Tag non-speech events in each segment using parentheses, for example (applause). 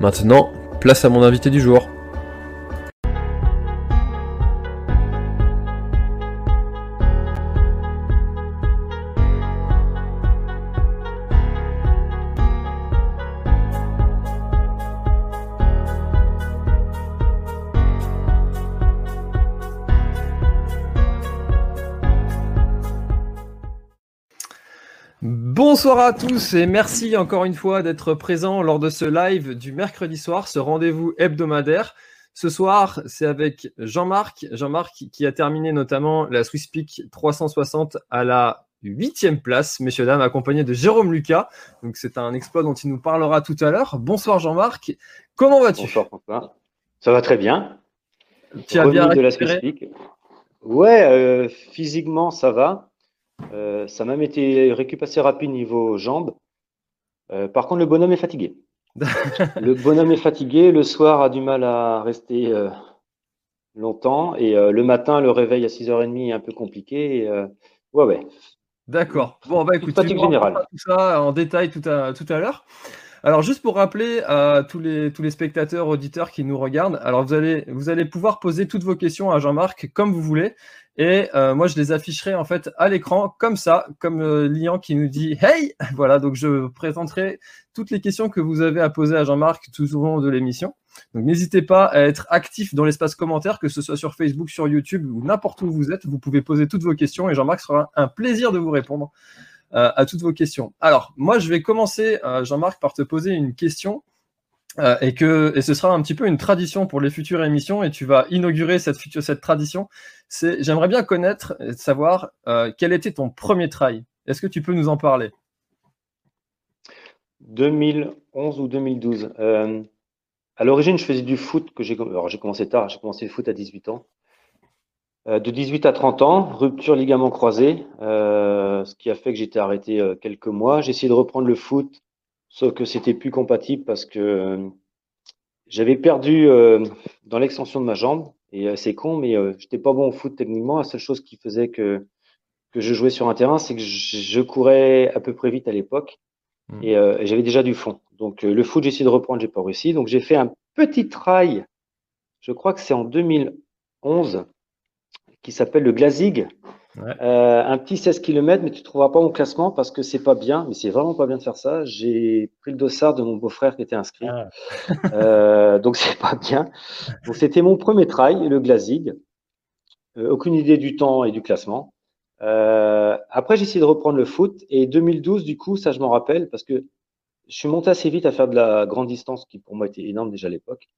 Maintenant, place à mon invité du jour. Bonsoir à tous et merci encore une fois d'être présents lors de ce live du mercredi soir, ce rendez-vous hebdomadaire. Ce soir, c'est avec Jean-Marc. Jean-Marc qui a terminé notamment la Swiss Peak 360 à la huitième place, messieurs, dames, accompagné de Jérôme Lucas. Donc c'est un exploit dont il nous parlera tout à l'heure. Bonsoir Jean-Marc. Comment vas-tu? Bonsoir François. Ça va très bien. Tu as bien de la Swiss Peak. Ouais, euh, physiquement ça va. Euh, ça m'a même été récup assez rapide niveau jambes. Euh, par contre, le bonhomme est fatigué. (laughs) le bonhomme est fatigué. Le soir a du mal à rester euh, longtemps. Et le matin, le réveil à 6h30 est un peu compliqué. ouais, ouais. D'accord. Bon, bah écoute, fatigue générale. Tout ça en détail tout à, tout à l'heure. Alors, juste pour rappeler à tous les, spectateurs, auditeurs qui nous regardent, alors vous allez, vous allez pouvoir poser toutes vos questions à Jean-Marc comme vous voulez. Et euh, moi, je les afficherai en fait à l'écran comme ça, comme euh, Lian qui nous dit Hey Voilà, donc je présenterai toutes les questions que vous avez à poser à Jean-Marc tout au long de l'émission. Donc n'hésitez pas à être actif dans l'espace commentaire, que ce soit sur Facebook, sur YouTube ou n'importe où vous êtes. Vous pouvez poser toutes vos questions et Jean-Marc sera un plaisir de vous répondre. Euh, à toutes vos questions. Alors, moi, je vais commencer, euh, Jean-Marc, par te poser une question. Euh, et que et ce sera un petit peu une tradition pour les futures émissions et tu vas inaugurer cette cette tradition. C'est j'aimerais bien connaître et savoir quel était ton premier trail. Est-ce que tu peux nous en parler? 2011 ou 2012. à l'origine, je faisais du foot que j'ai alors j'ai commencé tard, j'ai commencé le foot à 18 ans. Euh, de 18 à 30 ans, rupture ligament croisé, euh, ce qui a fait que j'étais arrêté euh, quelques mois. J'ai essayé de reprendre le foot, sauf que c'était plus compatible parce que j'avais perdu dans l'extension de ma jambe. Et c'est con, mais j'étais pas bon au foot techniquement. La seule chose qui faisait que que je jouais sur un terrain, c'est que je courais à peu près vite à l'époque hmm. et, j'avais déjà du fond. Donc le foot, j'ai essayé de reprendre, j'ai pas réussi. Donc j'ai fait un petit trail, je crois que c'est en 2011, qui s'appelle le Glazig. Euh, un petit 16 km, mais tu ne trouveras pas mon classement parce que c'est pas bien, mais c'est vraiment pas bien de faire ça. J'ai pris le dossard de mon beau-frère qui était inscrit. Ah. (laughs) euh, donc c'est pas bien. Donc c'était mon premier trail, le Glazig. Euh, aucune idée du temps et du classement. Euh, après, j'ai essayé de reprendre le foot et 2012, du coup, ça je m'en rappelle parce que je suis monté assez vite à faire de la grande distance qui pour moi était énorme déjà à l'époque.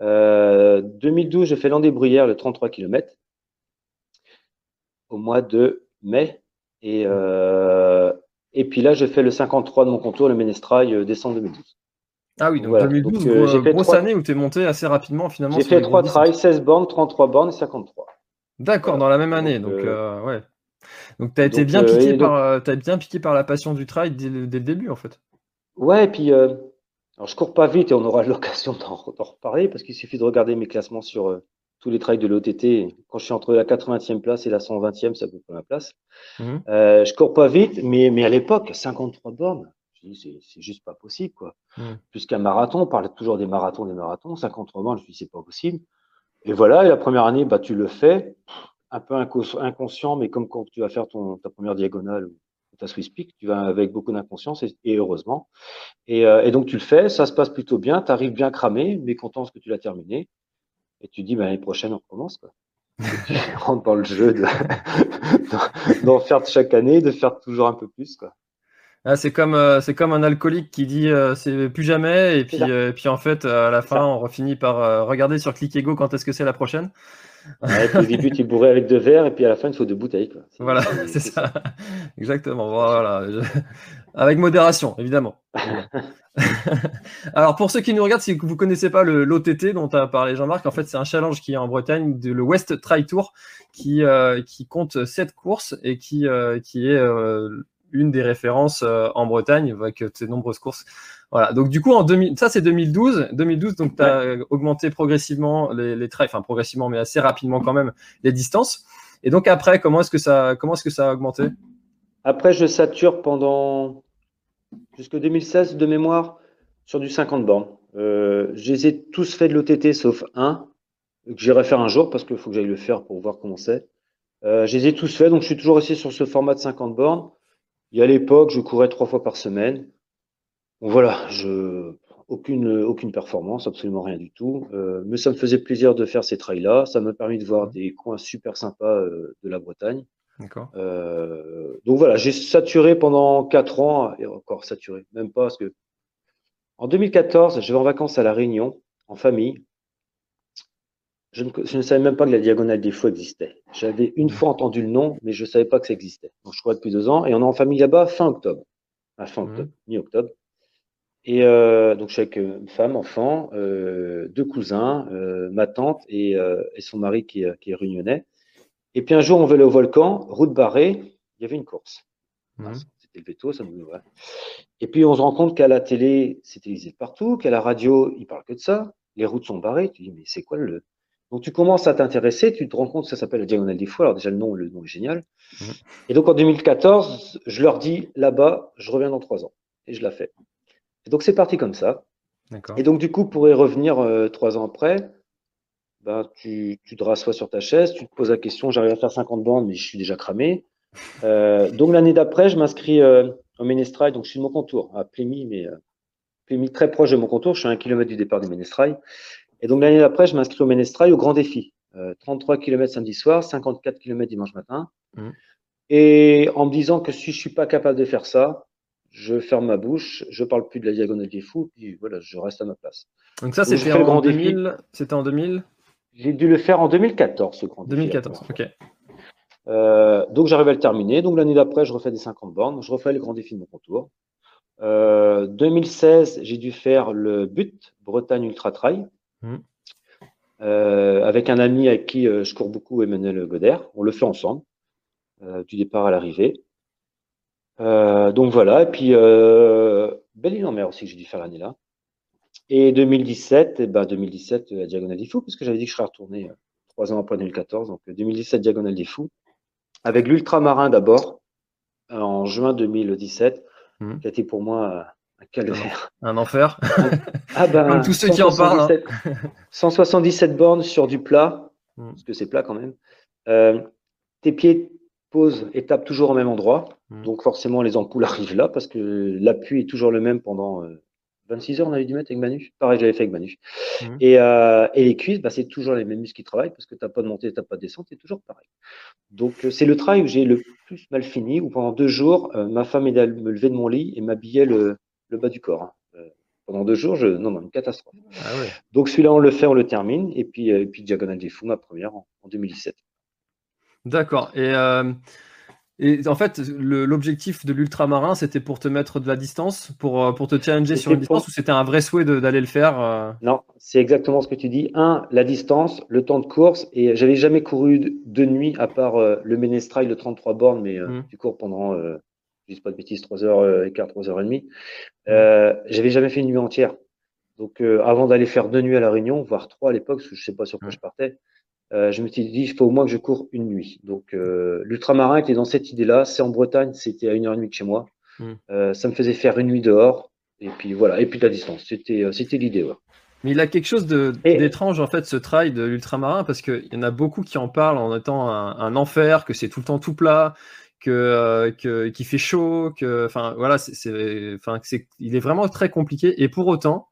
2012, j'ai fait Landé-Bruyère, le 33 km au mois de mai. Et, euh, et puis là, je fais le 53 de mon contour, le Ménestrail, euh, décembre 2012. Ah oui, donc 2012, euh, grosse année où tu es monté assez rapidement finalement. J'ai fait trois trails, 16 bornes, 33 bornes et 53. D'accord, dans la même année. Donc, ouais. Donc tu as été bien, piqué par, as bien piqué par la passion du trail dès, le début en fait. Ouais, et puis alors je cours pas vite et on aura (laughs) l'occasion d'en reparler parce qu'il suffit de regarder mes classements sur, tous les trails de l'OTT, quand je suis entre la 80e place et la 120e, ça peut pas ma place. Mhm. Euh, je cours pas vite, mais, mais à l'époque, 53 bornes, c'est juste pas possible, quoi. Mhm. Puisqu'un marathon, on parle toujours des marathons, des marathons, 53 bornes, je me dis, c'est pas possible. Et voilà, et la première année, bah, tu le fais, un peu inconscient, mais comme quand tu vas faire ton, ta première diagonale ou ta Swiss Peak, tu vas avec beaucoup d'inconscience et, heureusement. Et, euh, et, donc tu le fais, ça se passe plutôt bien, tu arrives bien cramé, mais content ce que tu l'as terminé. Et tu dis, bah, l'année prochaine, on recommence. Quoi. tu (laughs) rentres dans le jeu (laughs) d'en faire chaque année, de faire toujours un peu plus. Quoi. Ah, c'est comme euh, c'est comme un alcoolique qui dit euh, c'est plus jamais et puis euh, puis en fait à la fin on finit par regarder sur Click quand est-ce que c'est la prochaine. au début tu bourré avec deux verres et puis à la fin il faut deux bouteilles. Quoi. Voilà, c'est (laughs) ça. Exactement. Voilà. Avec modération, évidemment. (laughs) (laughs) Alors pour ceux qui nous regardent, si vous ne connaissez pas l'OTT dont a parlé Jean-Marc, en fait c'est un challenge qui est en Bretagne, de, le West Tri Tour, qui, euh, qui compte sept courses et qui, euh, qui est euh, une des références en Bretagne avec ces nombreuses courses. Voilà, donc du coup en 2000, ça c'est 2012, 2012 donc tu as augmenté progressivement les, les trails, enfin progressivement mais assez rapidement quand même les distances. Et donc après comment est-ce que ça comment est-ce que ça a augmenté? Après je sature pendant jusqu'en 2016 de mémoire sur du 50 bornes. Euh, je les ai tous fait de l'OTT sauf un que j'irai faire un jour parce qu'il faut que j'aille le faire pour voir comment c'est. Euh, je les ai tous fait, donc je suis toujours resté sur ce format de 50 bornes. Et à l'époque, je courais trois fois par semaine. Voilà, aucune, performance, absolument rien du tout. Euh, mais ça me faisait plaisir de faire ces trails-là. Ça m'a permis de voir des coins super sympas de la Bretagne. Euh, donc voilà, j'ai saturé pendant 4 ans, et encore saturé, même pas parce que en 2014, je vais en vacances à La Réunion, en famille. Je ne, savais même pas que la Diagonale des Fous existait. J'avais une fois entendu le nom, mais je ne savais pas que ça existait. Donc je crois depuis deux ans, et on est en famille là-bas fin octobre. À fin octobre, mi-octobre. Et euh, donc je suis avec une femme, enfant, euh, deux cousins, ma tante et, son mari qui, qui est réunionnais. Et puis un jour, on va aller au volcan, route barrée, il y avait une course. Mhm. C'était le veto, ça nous ouais. Et puis on se rend compte qu'à la télé, c'est télévisé partout, qu'à la radio, ils parlent que de ça. Les routes sont barrées. Tu dis, mais c'est quoi le. Donc tu commences à t'intéresser, tu te rends compte que ça s'appelle la Diagonale des Fous. Alors déjà, le nom, le nom est génial. Mhm. Et donc en 2014, je leur dis, là-bas, je reviens dans trois ans. Et je la fais. Et donc c'est parti comme ça. Et donc du coup, pour y revenir euh, trois ans après, ben, tu, tu te rassois sur ta chaise, tu te poses la question, j'arrive à faire 50 bandes, mais je suis déjà cramé. Euh, donc l'année d'après, je m'inscris euh, au Ménestrail, donc je suis de mon contour, à Plémy, mais euh, très proche de mon contour, je suis à un kilomètre du départ du Ménestrail. Et donc l'année d'après, je m'inscris au Ménestrail au grand défi. 33 km samedi soir, 54 km dimanche matin. Mmh. Et en me disant que si je suis pas capable de faire ça, je ferme ma bouche, je parle plus de la diagonale des fous, puis voilà, je reste à ma place. Donc ça, c'était en, 2000, c'était en 2000 j'ai dû le faire en 2014, ce grand 2014, ok. Euh, donc j'arrive à le terminer. Donc l'année d'après, je refais des 50 bornes. Je refais le grand défi de mon contour. Euh, 2016, j'ai dû faire le but Bretagne Ultra Trail hmm. euh, avec un ami avec qui euh, je cours beaucoup, Emmanuel Goder. On le fait ensemble, euh, du départ à l'arrivée. donc voilà. Et puis Belle-Île-en-Mer aussi, j'ai dû faire l'année là. Et 2017, eh ben 2017, la Diagonale des Fous, puisque j'avais dit que je serais retourné euh, trois ans après 2014. Donc 2017, Diagonale des Fous, avec l'ultramarin d'abord, en juin 2017, mmh. qui a été pour moi un calvaire. Un enfer. (laughs) ah ben, Comme tous ceux qui en parlent. 177 hein. bornes sur du plat, mmh. parce que c'est plat quand même. Euh, tes pieds posent et tapent toujours au même endroit. Mmh. Donc forcément, les ampoules (laughs) arrivent là parce que l'appui est toujours le même pendant 26 heures, on avait dû mettre avec Manu. Pareil, j'avais fait avec Manu. Mmh. Euh, et, les cuisses, bah, c'est toujours les mêmes muscles qui travaillent parce que tu n'as pas de montée, tu n'as pas de descente, c'est toujours pareil. Donc, euh, c'est le travail où j'ai le plus mal fini, où pendant deux jours, euh, ma femme aidait à me lever de mon lit et m'habillait le, bas du corps. Hein. pendant deux jours, je... non, non, une catastrophe. Ah Donc, celui-là, on le fait, on le termine. Et puis, et puis Diagonale des Fous, ma première en, en 2017. D'accord. Et et en fait, l'objectif de l'ultramarin, c'était pour te mettre de la distance, pour, euh, pour te challenger sur une distance, ou c'était un vrai souhait d'aller le faire euh? Non, c'est exactement ce que tu dis. Un, la distance, le temps de course, et j'avais jamais couru de nuit à part euh, le Ménestrail de 33 bornes, mais mmh. tu cours pendant, je dis pas de bêtises, 3h15, 3h30. Mmh. j'avais jamais fait une nuit entière. Donc, avant d'aller faire deux nuits à la Réunion, voire trois à l'époque, parce que je sais pas sur quoi mmh. je partais, euh, je me suis dit, il faut au moins que je cours une nuit. Donc, euh, l'ultramarin était dans cette idée-là. C'est en Bretagne, c'était à une heure et demie de chez moi. Hmm. Euh, ça me faisait faire une nuit dehors. Et puis voilà, et puis la distance. C'était, c'était l'idée. Ouais. Mais il a quelque chose d'étrange, en fait, ce trail de l'ultramarin, parce qu'il y en a beaucoup qui en parlent en étant un, enfer, que c'est tout le temps tout plat, que, que qu'il fait chaud, que, enfin, voilà, c'est, enfin, c'est, il est vraiment très compliqué. Et pour autant,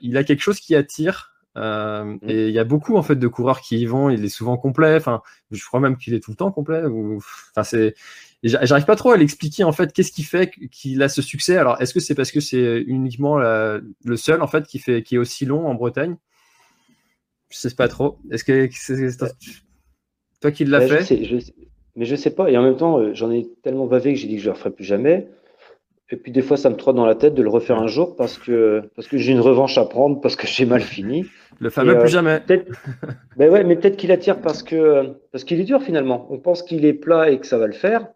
il a quelque chose qui attire euh, mmh. Et il y a beaucoup en fait de coureurs qui y vont. Il est souvent complet. Enfin, je crois même qu'il est tout le temps complet. Ou... Enfin, c'est. J'arrive pas trop à l'expliquer en fait. Qu'est-ce qui fait qu'il a ce succès Alors, est-ce que c'est parce que c'est uniquement le seul en fait qui fait qui est aussi long en Bretagne? Je sais pas trop. Est-ce que c'est toi qui l'as fait? je sais, Mais je sais pas. Et en même temps, euh, j'en ai tellement bavé que j'ai dit que je le referai plus jamais. Et puis des fois, ça me trotte dans la tête de le refaire un jour parce que, parce que j'ai une revanche à prendre, parce que j'ai mal fini. Le fameux plus euh, jamais. (laughs) ben ouais, mais peut-être qu'il attire parce que parce qu'il est dur finalement. On pense qu'il est plat et que ça va le faire.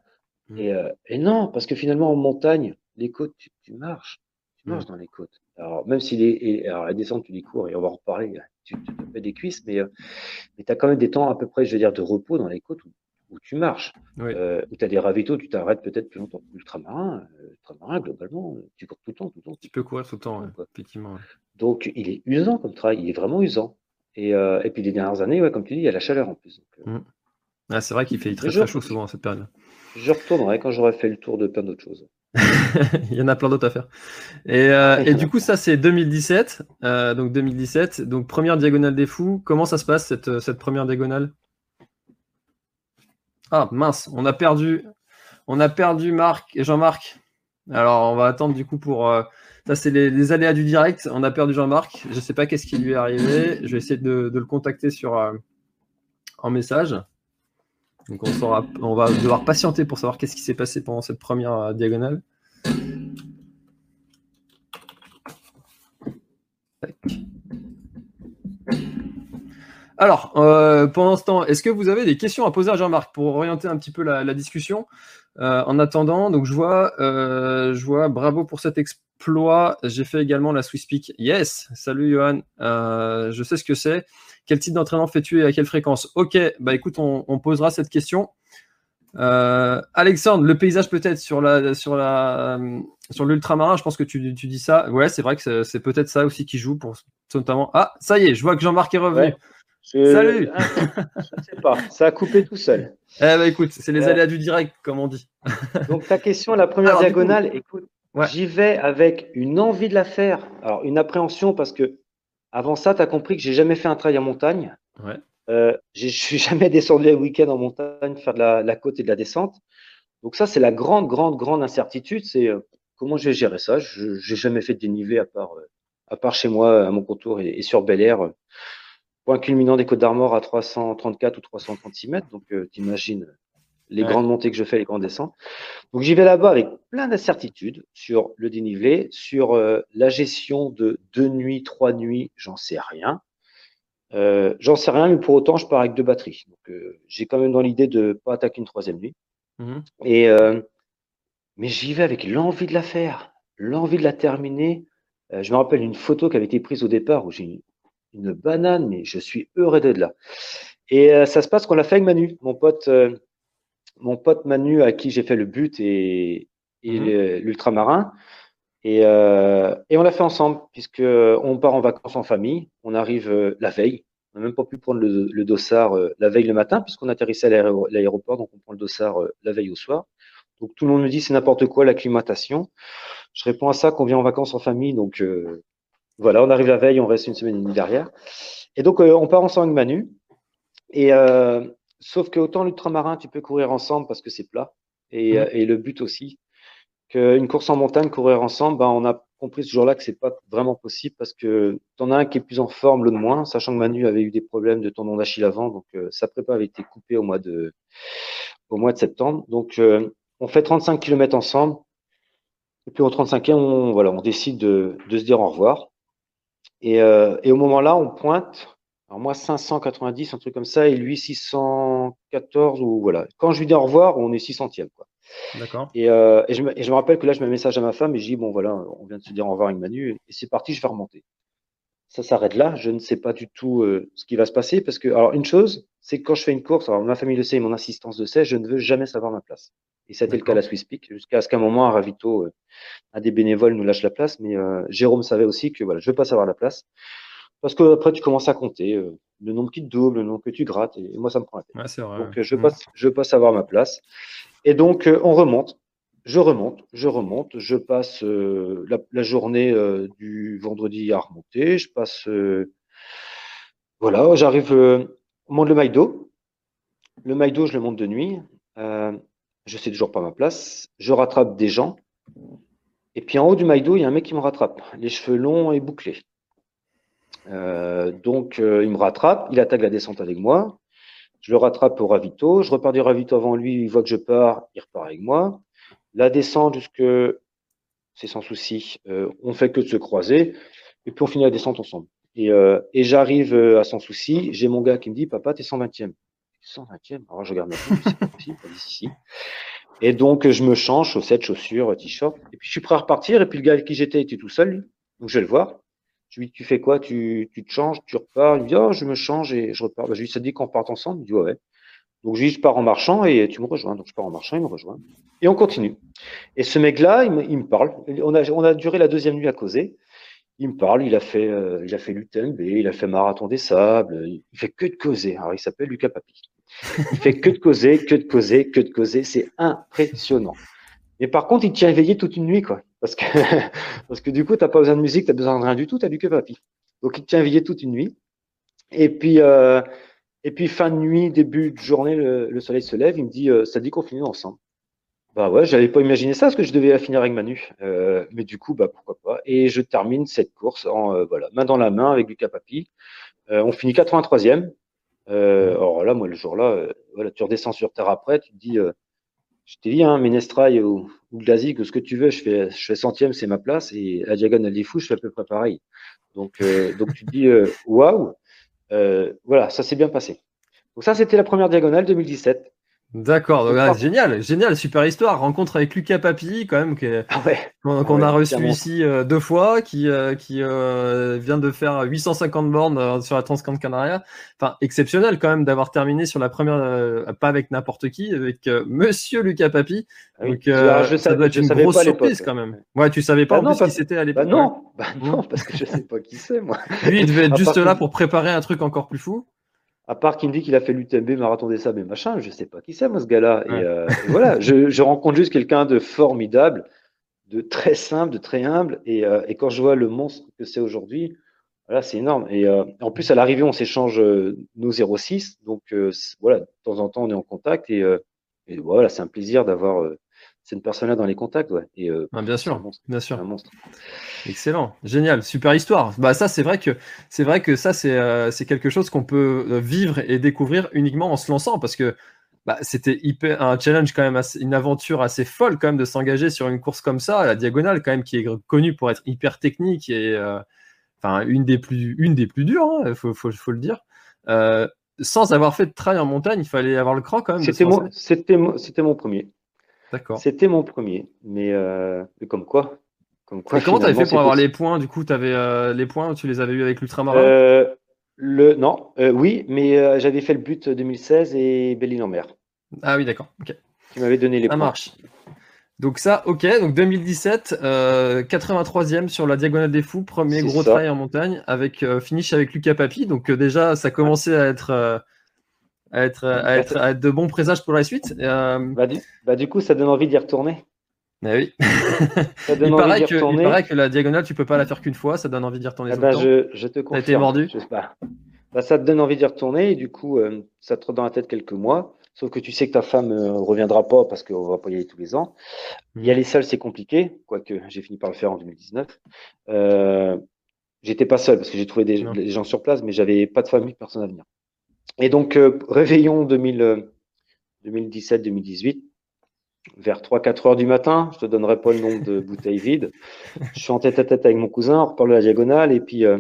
Mm. Et, euh, et, non, parce que finalement en montagne, les côtes, tu, marches, tu mm. marches dans les côtes. Alors même s'il est, alors la descente, tu dis cours et on va en reparler. Tu, te fais des cuisses, mais euh, mais as quand même des temps à peu près, je veux dire, de repos dans les côtes où où tu marches, euh, où tu as des ravitaux, tu t'arrêtes peut-être plus longtemps. Ultramarin, euh, ultramarin, globalement, tu cours tout le temps, tout le temps. Tu peux courir tout le temps, effectivement. Donc, il est usant comme travail, il est vraiment usant. Et, euh, et puis, les dernières années, ouais, comme tu dis, il y a la chaleur en plus. Mmh. Ah, c'est vrai qu'il fait très, très chaud souvent à cette période. Je retournerai quand j'aurai fait le tour de plein d'autres choses. (laughs) il y en a plein d'autres à faire. Et, et du coup, ça, c'est 2017. donc, 2017. Donc, première diagonale des fous. Comment ça se passe, cette, cette première diagonale? Ah mince, on a perdu, on a perdu Marc et Jean-Marc. Alors on va attendre du coup pour. Euh, ça c'est les, aléas du direct. On a perdu Jean-Marc. Je ne sais pas qu'est-ce qui lui est arrivé. Je vais essayer de, le contacter sur euh, en message. Donc on, on va devoir patienter pour savoir qu'est-ce qui s'est passé pendant cette première euh, diagonale. Alors, euh, pendant ce temps, est-ce que vous avez des questions à poser à Jean-Marc pour orienter un petit peu la, discussion? Euh, En attendant, donc je vois, euh, je vois, bravo pour cet exploit. J'ai fait également la Swiss Peak. Yes, salut Johan. je sais ce que c'est. Quel type d'entraînement fais-tu et à quelle fréquence? Ok, bah écoute, on, posera cette question. Alexandre, le paysage peut-être sur la l'ultramarin, je pense que tu, dis ça. Ouais, c'est vrai que c'est peut-être ça aussi qui joue pour notamment. Ah, ça y est, je vois que Jean-Marc est revenu. Salut Je sais pas, ça a coupé tout seul. (laughs) Eh ben, écoute, c'est les aléas du direct, comme on dit. (laughs) Donc ta question, la première diagonale, écoute, j'y vais avec une envie de la faire. Alors une appréhension parce que avant ça, tu as compris que j'ai jamais fait un trail en montagne. Ouais. Euh, je suis (laughs) jamais descendu un week-end en montagne faire de la, côte et de la descente. Donc ça, c'est la grande, grande, grande incertitude. C'est euh, comment je vais gérer ça? Je n'ai jamais fait de dénivelé à part, euh, à part chez moi, à mon contour et, sur Bel Air point culminant des Côtes d'Armor à 334 ou 336 mètres. Donc, tu euh, t'imagines les grandes montées que je fais, les grandes descentes. Donc, j'y vais là-bas avec plein d'incertitudes sur le dénivelé, sur euh, la gestion de deux nuits, trois nuits, j'en sais rien. Euh, j'en sais rien, mais pour autant, je pars avec deux batteries. Donc, j'ai quand même dans l'idée de pas attaquer une troisième nuit. Mmh Et, mais j'y vais avec l'envie de la faire, l'envie de la terminer. je me rappelle une photo qui avait été prise au départ où j'ai une banane, mais je suis heureux d'être là. Et euh, ça se passe qu'on l'a fait avec Manu, mon pote, euh, mon pote Manu à qui j'ai fait le but et, et Mhm. l'ultramarin. Et, euh, et on l'a fait ensemble, puisque on part en vacances en famille. On arrive la veille. On n'a même pas pu prendre le, le dossard la veille le matin, puisqu'on atterrissait à l'aéro- l'aéroport, donc on prend le dossard la veille au soir. Donc tout le monde me dit c'est n'importe quoi l'acclimatation. Je réponds à ça qu'on vient en vacances en famille, donc voilà, on arrive la veille, on reste une semaine et demie derrière. Et donc euh, on part ensemble avec Manu. Et euh, sauf que autant l'ultramarin, tu peux courir ensemble parce que c'est plat, et, Mhm. euh, et le but aussi qu'une course en montagne, courir ensemble, ben, on a compris ce jour-là que c'est pas vraiment possible parce que t'en as un qui est plus en forme, l'autre moins, sachant que Manu avait eu des problèmes de tendon d'Achille avant, donc euh, sa prépa avait été coupée au mois de, au mois de septembre. Donc euh, on fait 35 km ensemble. Et puis au 35e, on, voilà, on décide de, de se dire au revoir. Et, euh, et au moment-là, on pointe. Alors moi 590, un truc comme ça, et lui 614 ou voilà. Quand je lui dis au revoir, on est 600e quoi. D'accord. Et, euh, et, je me, et je me rappelle que là, je mets un message à ma femme et je dis, bon, voilà, on vient de se dire au revoir avec Manu et c'est parti, je vais remonter. Ça s'arrête là. Je ne sais pas du tout euh, ce qui va se passer parce que, alors, une chose, c'est que quand je fais une course, alors ma famille le sait et mon assistance le sait, je ne veux jamais savoir ma place. Et ça a été le cas à la Swiss Peak, jusqu'à ce qu'à un moment, un ravito, euh, un des bénévoles nous lâche la place. Mais euh, Jérôme savait aussi que voilà, je veux pas savoir la place. Parce que après, tu commences à compter euh, le nombre qui te double, le nombre que tu grattes, et, et moi, ça me prend la tête. Ouais, vrai. Donc, ouais. je veux pas, je veux pas savoir ma place. Et donc, euh, on remonte. Je remonte, je remonte, je passe euh, la, journée euh, du vendredi à remonter. Je passe, euh, voilà, j'arrive, on monte le Maïdo. Le Maïdo, je le monte de nuit. Je sais toujours pas ma place. Je rattrape des gens. Et puis en haut du Maïdo, il y a un mec qui me rattrape, les cheveux longs et bouclés. Donc, il me rattrape, il attaque la descente avec moi. Je le rattrape au ravito. Je repars du ravito avant lui. Il voit que je pars, il repart avec moi. La descente jusque, c'est sans souci. Euh, on fait que de se croiser. Et puis on finit la descente ensemble. Et, euh, j'arrive euh, à sans souci. J'ai mon gars qui me dit, papa, t'es 120e. 120e. Alors je regarde ma fille, c'est pas possible. Et donc je me change, chaussettes, chaussures, t-shirt. Et puis je suis prêt à repartir. Et puis le gars avec qui j'étais était tout seul. Lui. Donc je vais le voir. Je lui dis, tu fais quoi? Tu, te changes, tu repars Il me dit, oh, je me change et je repars. Bah, je lui dis, dit qu'on parte ensemble? Il me dit, ouais. Donc je dis, je pars en marchant et tu me rejoins. Donc je pars en marchant, il me rejoint. Et on continue. Et ce mec-là, il me, parle. On a, duré la deuxième nuit à causer. Il me parle, il a fait, euh, il a fait il a fait Marathon des Sables, il fait que de causer. Alors il s'appelle Lucas Papi. Il fait que de causer, que de causer, que de causer. C'est impressionnant. Mais par contre, il tient éveillé toute une nuit, quoi. Parce que, (laughs) parce que du coup, t'as pas besoin de musique, t'as besoin de rien du tout, t'as Lucas Papi. Donc il tient éveillé toute une nuit. Et puis, euh, et puis fin de nuit, début de journée, le, le soleil se lève, il me dit, euh, ça dit qu'on finit ensemble. Bah ouais, j'avais pas imaginé ça parce que je devais finir avec Manu. Euh, mais du coup, bah pourquoi pas. Et je termine cette course en euh, voilà, main dans la main avec Lucas Papi. Euh, on finit 83e. Euh, alors là, moi, le jour-là, euh, voilà, tu redescends sur terre après, tu te dis, euh, je t'ai dit, hein, Ménestrail ou, ou Glazik ou ce que tu veux, je fais, je fais centième, c'est ma place. Et la diagonale des fous, je fais à peu près pareil. Donc, euh, donc tu te dis, euh, waouh, euh, voilà, ça s'est bien passé. Donc ça, c'était la première diagonale 2017. D'accord, donc, Donc, ah, génial, génial, super histoire. Rencontre avec Lucas Papi, quand même, Ah ouais. qu'on ouais, a reçu clairement. ici euh, deux fois, qui, euh, qui euh, vient de faire 850 bornes euh, sur la Transcande Canaria. Enfin, exceptionnel quand même d'avoir terminé sur la première, euh, pas avec n'importe qui, avec euh, Monsieur Lucas Papi. Ah oui. Donc, euh, Alors, je ça savais- doit être je une grosse pas surprise quand même. Ouais, tu savais pas Bah en non, plus parce- qui c'était à Bah l'époque. non, bah non, parce que je (laughs) sais pas qui c'est moi. Lui, il devait être juste là pour préparer un truc encore plus fou. À part qu'il me dit qu'il a fait l'UTMB, Marathon des Sables et machin, je sais pas qui c'est moi ce gars-là. Ouais. Et, euh, et voilà, je, je rencontre juste quelqu'un de formidable, de très simple, de très humble. Et, euh, et quand je vois le monstre que c'est aujourd'hui, voilà, c'est énorme. Et euh, en plus, à l'arrivée, on s'échange euh, nos 06. Donc euh, voilà, de temps en temps, on est en contact. Et, euh, et voilà, c'est un plaisir d'avoir euh, cette personne-là dans les contacts. Ouais. Et, euh, Ah, bien c'est sûr, bien C'est sûr. un monstre. Excellent, génial, super histoire. Bah ça c'est vrai que c'est vrai que ça c'est euh, c'est quelque chose qu'on peut euh, vivre et découvrir uniquement en se lançant parce que bah, c'était hyper un challenge quand même assez- une aventure assez folle quand même de s'engager sur une course comme ça, la diagonale quand même qui est connue pour être hyper technique et euh, enfin une des plus une des plus dures, hein, faut, faut, faut le dire. Sans avoir fait de trail en montagne, il fallait avoir le cran quand même. mon, c'était mon premier. D'accord. C'était mon premier. Mais, euh, mais comme quoi, comme quoi. Comment t'avais fait pour avoir possible. les points Du coup, t'avais euh, les points, tu les avais eu avec l'ultramarin? Euh, le, non, euh, oui, mais j'avais fait le but 2016 et Belle-Île en mer. Ah oui, d'accord. ok. qui m'avait donné les Ça points. marche. Donc ça, ok. Donc 2017, euh, 83e sur la Diagonale des Fous, premier gros ça. trail en montagne, avec finish avec Lucas Papi. Donc déjà, ça commençait à être, à, être, à, être, à être de bons présages pour la suite. Euh, Bah du, bah, du coup, ça donne envie d'y retourner. mais oui. Ça (laughs) Il donne envie paraît, que, il retourner. paraît que la Diagonale, tu peux pas la faire qu'une fois. Ça donne envie d'y retourner Ah bah, je, je te confirme. été mordu Je sais pas. Bah, ça te donne envie d'y retourner et du coup, euh, ça te trotte dans la tête quelques mois. Sauf que tu sais que ta femme ne reviendra pas parce qu'on va pas y aller tous les ans. Y aller seul, c'est compliqué, quoique j'ai fini par le faire en 2019. Euh, J'étais pas seul parce que j'ai trouvé des, des gens sur place, mais j'avais pas de famille, personne à venir. Et donc, euh, réveillon 2000, euh, 2017-2018, vers 3-4 heures du matin, je te donnerai pas le nombre de bouteilles vides. Je suis en tête à tête avec mon cousin, on reparle de la diagonale, et puis, euh,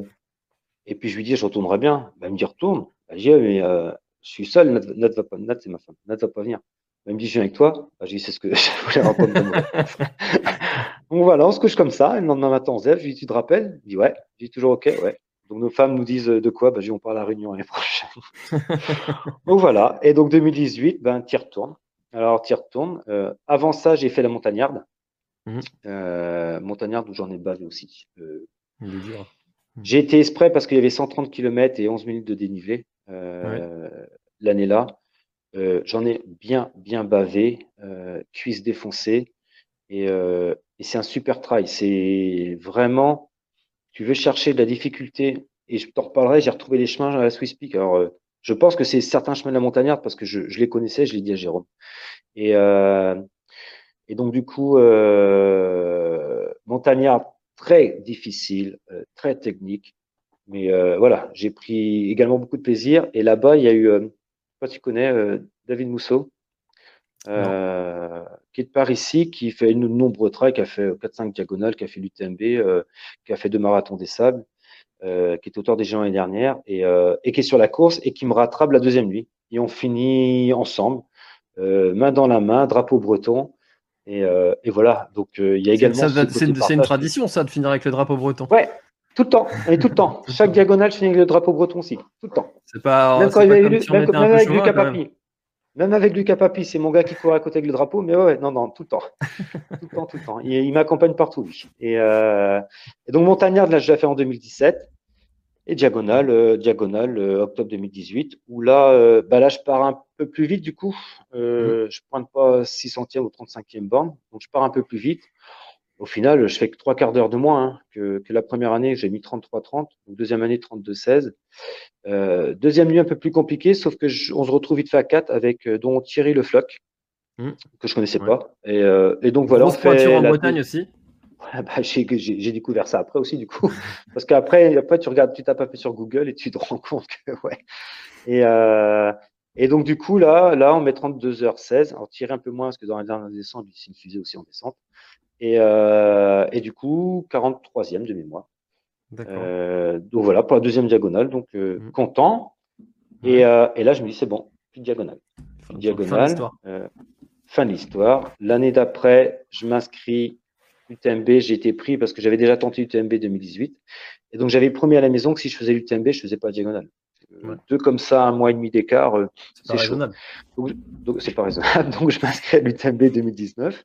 et puis je lui dis, je retournerai bien. Bah, il me dit, retourne. Bah, je dis, Ouais, mais euh, je suis seul, Nat, Nat va pas, Nat, c'est ma femme, Nat va pas venir. Bah, il me dit, je viens avec toi. Bah, je dis, c'est ce que (laughs) je voulais raconter. (laughs) Donc voilà, on se couche comme ça, et le lendemain matin, on se lève, je lui dis, tu te rappelles? Il dit, ouais. Je dis, toujours OK, ouais. Donc nos femmes nous disent euh, de quoi? Dis, on part à la réunion l'année prochaine. (laughs) donc voilà. Et donc 2018, ben, t'y retournes. Alors, t'y retournes. Euh, avant ça, j'ai fait la montagnarde. Mhm. Euh, montagnarde où j'en ai bavé aussi. Euh, dur. j'ai été exprès parce qu'il y avait 130 km et 11 minutes de dénivelé l'année-là. J'en ai bien, bien bavé, cuisses défoncées. Et, et c'est un super trail. C'est vraiment, tu veux chercher de la difficulté. Et je t'en reparlerai, j'ai retrouvé les chemins à la Swiss Peak. Alors, euh, je pense que c'est certains chemins de la montagnarde parce que je, je les connaissais, je l'ai dit à Jérôme. Et, euh, et donc, du coup, euh, montagnarde très difficile, euh, très technique. Mais euh, voilà, j'ai pris également beaucoup de plaisir. Et là-bas, il y a eu, euh, toi tu connais euh, David Mousseau, euh, qui est de par ici, qui fait de nombreux trails, qui a fait 4-5 diagonales, qui a fait l'UTMB, euh, qui a fait deux marathons des sables, euh, qui est auteur des gens l'année dernière, et, euh, et qui est sur la course et qui me rattrape la deuxième nuit. Et on finit ensemble, euh, main dans la main, drapeau breton. Et, euh, et voilà, donc euh, il y a également. C'est une, tradition, ça, de finir avec le drapeau breton. Ouais, tout le temps, et tout le temps. (laughs) Chaque diagonale, je finis avec le drapeau breton aussi, tout le temps. C'est pas, même quand il y comme eu- même, même avec Lucas quand même. Avec Lucas Papi, c'est mon gars qui court à côté avec le drapeau, mais ouais, non, non, tout le temps. (laughs) tout le temps, tout le temps. Il, il m'accompagne partout, lui. Et, euh, et donc, Montagnarde, là, je l'ai fait en 2017. Et Diagonale, euh, Diagonale, euh, octobre 2018, où là, bah là, je pars un peu plus vite, du coup. Euh, Je pointe pas 600e ou 35e borne, donc je pars un peu plus vite. Au final, je fais que trois quarts d'heure de moins hein, que, que la première année, j'ai mis 33-30, donc deuxième année 32-16. Euh, deuxième nuit un peu plus compliquée, sauf que je- on se retrouve vite fait à 4 avec euh, dont Thierry Le Floch, Mhm. que je connaissais Ouais. pas. Et, euh, et donc voilà, on fait en la- Bretagne aussi. Ouais, (laughs) bah, j'ai découvert ça après aussi du coup, (laughs) parce qu'après après tu regardes, tu tapes un peu sur Google et tu te rends compte que (laughs) ouais. Et et donc du coup là là on met 32h16, alors tirer un peu moins parce que dans la dernière descente c'est une fusée aussi en descente. Et euh, et du coup 43e de mémoire. Euh, donc voilà pour la deuxième diagonale, donc euh, Mhm. content. Et, et là je me dis c'est bon, plus de diagonale Fin- fin de diagonale. l'histoire. fin de l'histoire. L'année d'après, je m'inscris UTMB. J'ai été pris parce que j'avais déjà tenté UTMB 2018. Et donc, j'avais promis à la maison que si je faisais l'UTMB, je faisais pas la diagonale. Ouais. Deux comme ça, un mois et demi d'écart, C'est chaud. donc c'est pas raisonnable. (laughs) Donc, je m'inscris à l'UTMB 2019.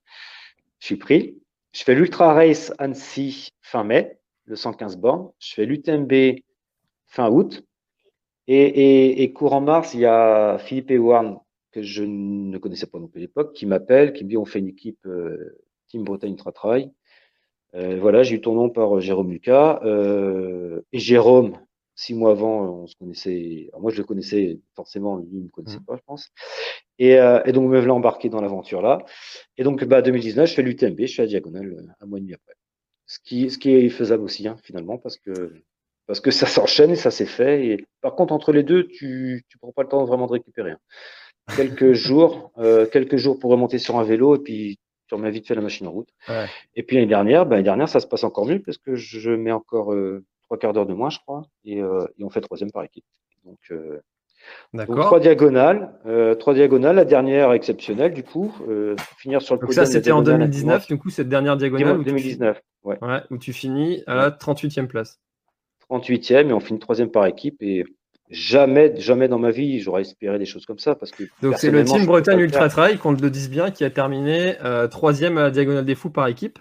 Je suis pris. Je fais l'Ultra Race Annecy fin mai, le 115 bornes. Je fais l'UTMB fin août. Et, courant mars, il y a Philippe Ewan, que je ne connaissais pas non plus à l'époque, qui m'appelle, qui me dit on fait une équipe euh, Team Bretagne Ultra Trail. Euh, voilà, j'ai eu ton nom par euh, Jérôme Lucas. Et Jérôme, six mois avant, on se connaissait. alors moi, je le connaissais forcément, lui, il me connaissait pas, je pense. Et, euh, et donc, me voilà embarqué dans l'aventure là. Et donc, bah, 2019, je fais l'UTMB, je fais la diagonale euh, un mois et demi après. Ce qui, ce qui est faisable aussi, hein, finalement, parce que parce que ça s'enchaîne et ça s'est fait. Et par contre, entre les deux, tu tu prends pas le temps vraiment de récupérer. hein. Quelques (laughs) jours, euh, quelques jours pour remonter sur un vélo et puis tu remets vite fait la machine en route. Ouais. Et puis l'année dernière, bah, l'année dernière, ça se passe encore mieux parce que je mets encore euh, trois quarts d'heure de moins, je crois, et, euh, et on fait troisième par équipe. Donc, euh, donc trois diagonales, euh, trois diagonales, la dernière exceptionnelle du coup, euh, pour finir sur le Donc ça, c'était en diagonale 2019, du coup, cette dernière diagonale. dimanche où tu 2019, ouais. où tu finis à la 38e place. 38e et on finit troisième par équipe et jamais, jamais dans ma vie, j'aurais espéré des choses comme ça. Parce que Donc c'est le Team Bretagne Ultra Trail, qu'on le dise bien, qui a terminé euh, troisième à la Diagonale des Fous par équipe.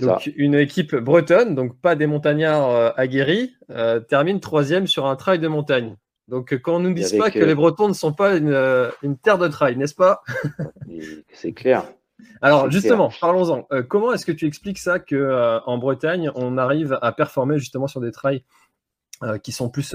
Donc une équipe bretonne, donc pas des montagnards euh, aguerris, euh, termine troisième sur un trail de montagne. Donc quand on nous dit pas que les Bretons ne sont pas une, terre de trail, n'est-ce pas? C'est clair. Alors justement, parlons-en. comment est-ce que tu expliques ça que en Bretagne, on arrive à performer justement sur des trails qui sont plus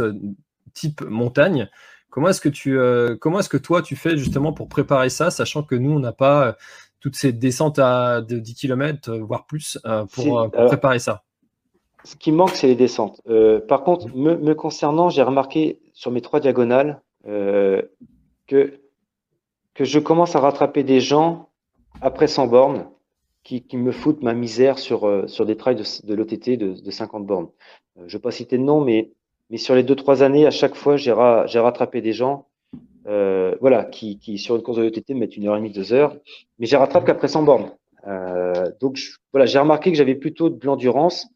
type montagne? Comment est-ce que tu, euh, comment est-ce que toi tu fais justement pour préparer ça, sachant que nous on n'a pas euh, toutes ces descentes à de 10 km euh, voire plus pour, préparer ça. Ce qui manque, c'est les descentes. par contre, me, concernant, j'ai remarqué sur mes trois diagonales que que je commence à rattraper des gens après 100 bornes qui, me foutent ma misère sur, sur des trails de, l'OTT de, de, 50 bornes. je ne vais pas citer de nom, mais mais sur les deux, trois années, à chaque fois, j'ai rattrapé des gens euh, voilà, qui, qui, sur une course de VTT, mettent une heure et demie, deux heures. Mais j'ai rattrapé qu'après 100 bornes. Euh, donc, voilà, j'ai remarqué que j'avais plutôt de l'endurance.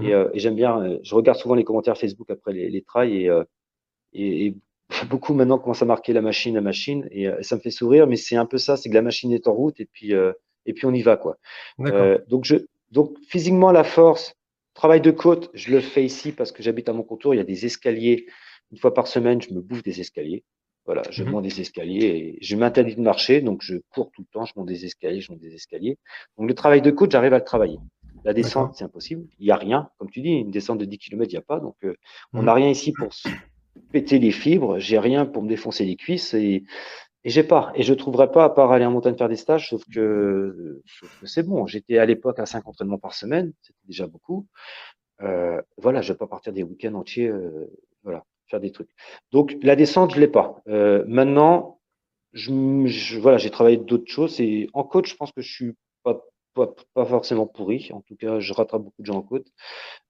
Et, mmh. euh, et j'aime bien, je regarde souvent les commentaires Facebook après les, les trails et, et, et, (laughs) beaucoup maintenant commencent à marquer la machine, la machine. Et, ça me fait sourire, mais c'est un peu ça, c'est que la machine est en route et puis, et puis on y va, quoi. donc, je, donc, physiquement, la force, Travail de côte, je le fais ici parce que j'habite à mon contour. Il y a des escaliers. Une fois par semaine, je me bouffe des escaliers. Voilà, je mhm. monte des escaliers et je m'interdis de marcher, donc je cours tout le temps, je monte des escaliers, je monte des escaliers. Donc le travail de côte, j'arrive à le travailler. La descente, c'est impossible. Il n'y a rien. Comme tu dis, une descente de 10 km, il n'y a pas. Donc euh, on n'a mhm. rien ici pour se péter les fibres. J'ai rien pour me défoncer les cuisses et et j'ai pas. Et je trouverais pas, à part aller en montagne faire des stages, sauf que, c'est bon. J'étais à l'époque à 5 entraînements par semaine, c'était déjà beaucoup. Euh, voilà, je vais pas partir des week-ends entiers, euh, voilà, faire des trucs. Donc la descente, je l'ai pas. Euh, maintenant, je, voilà, j'ai travaillé d'autres choses. Et en coach, je pense que je suis pas, pas, pas, forcément pourri. En tout cas, je rattrape beaucoup de gens en côte.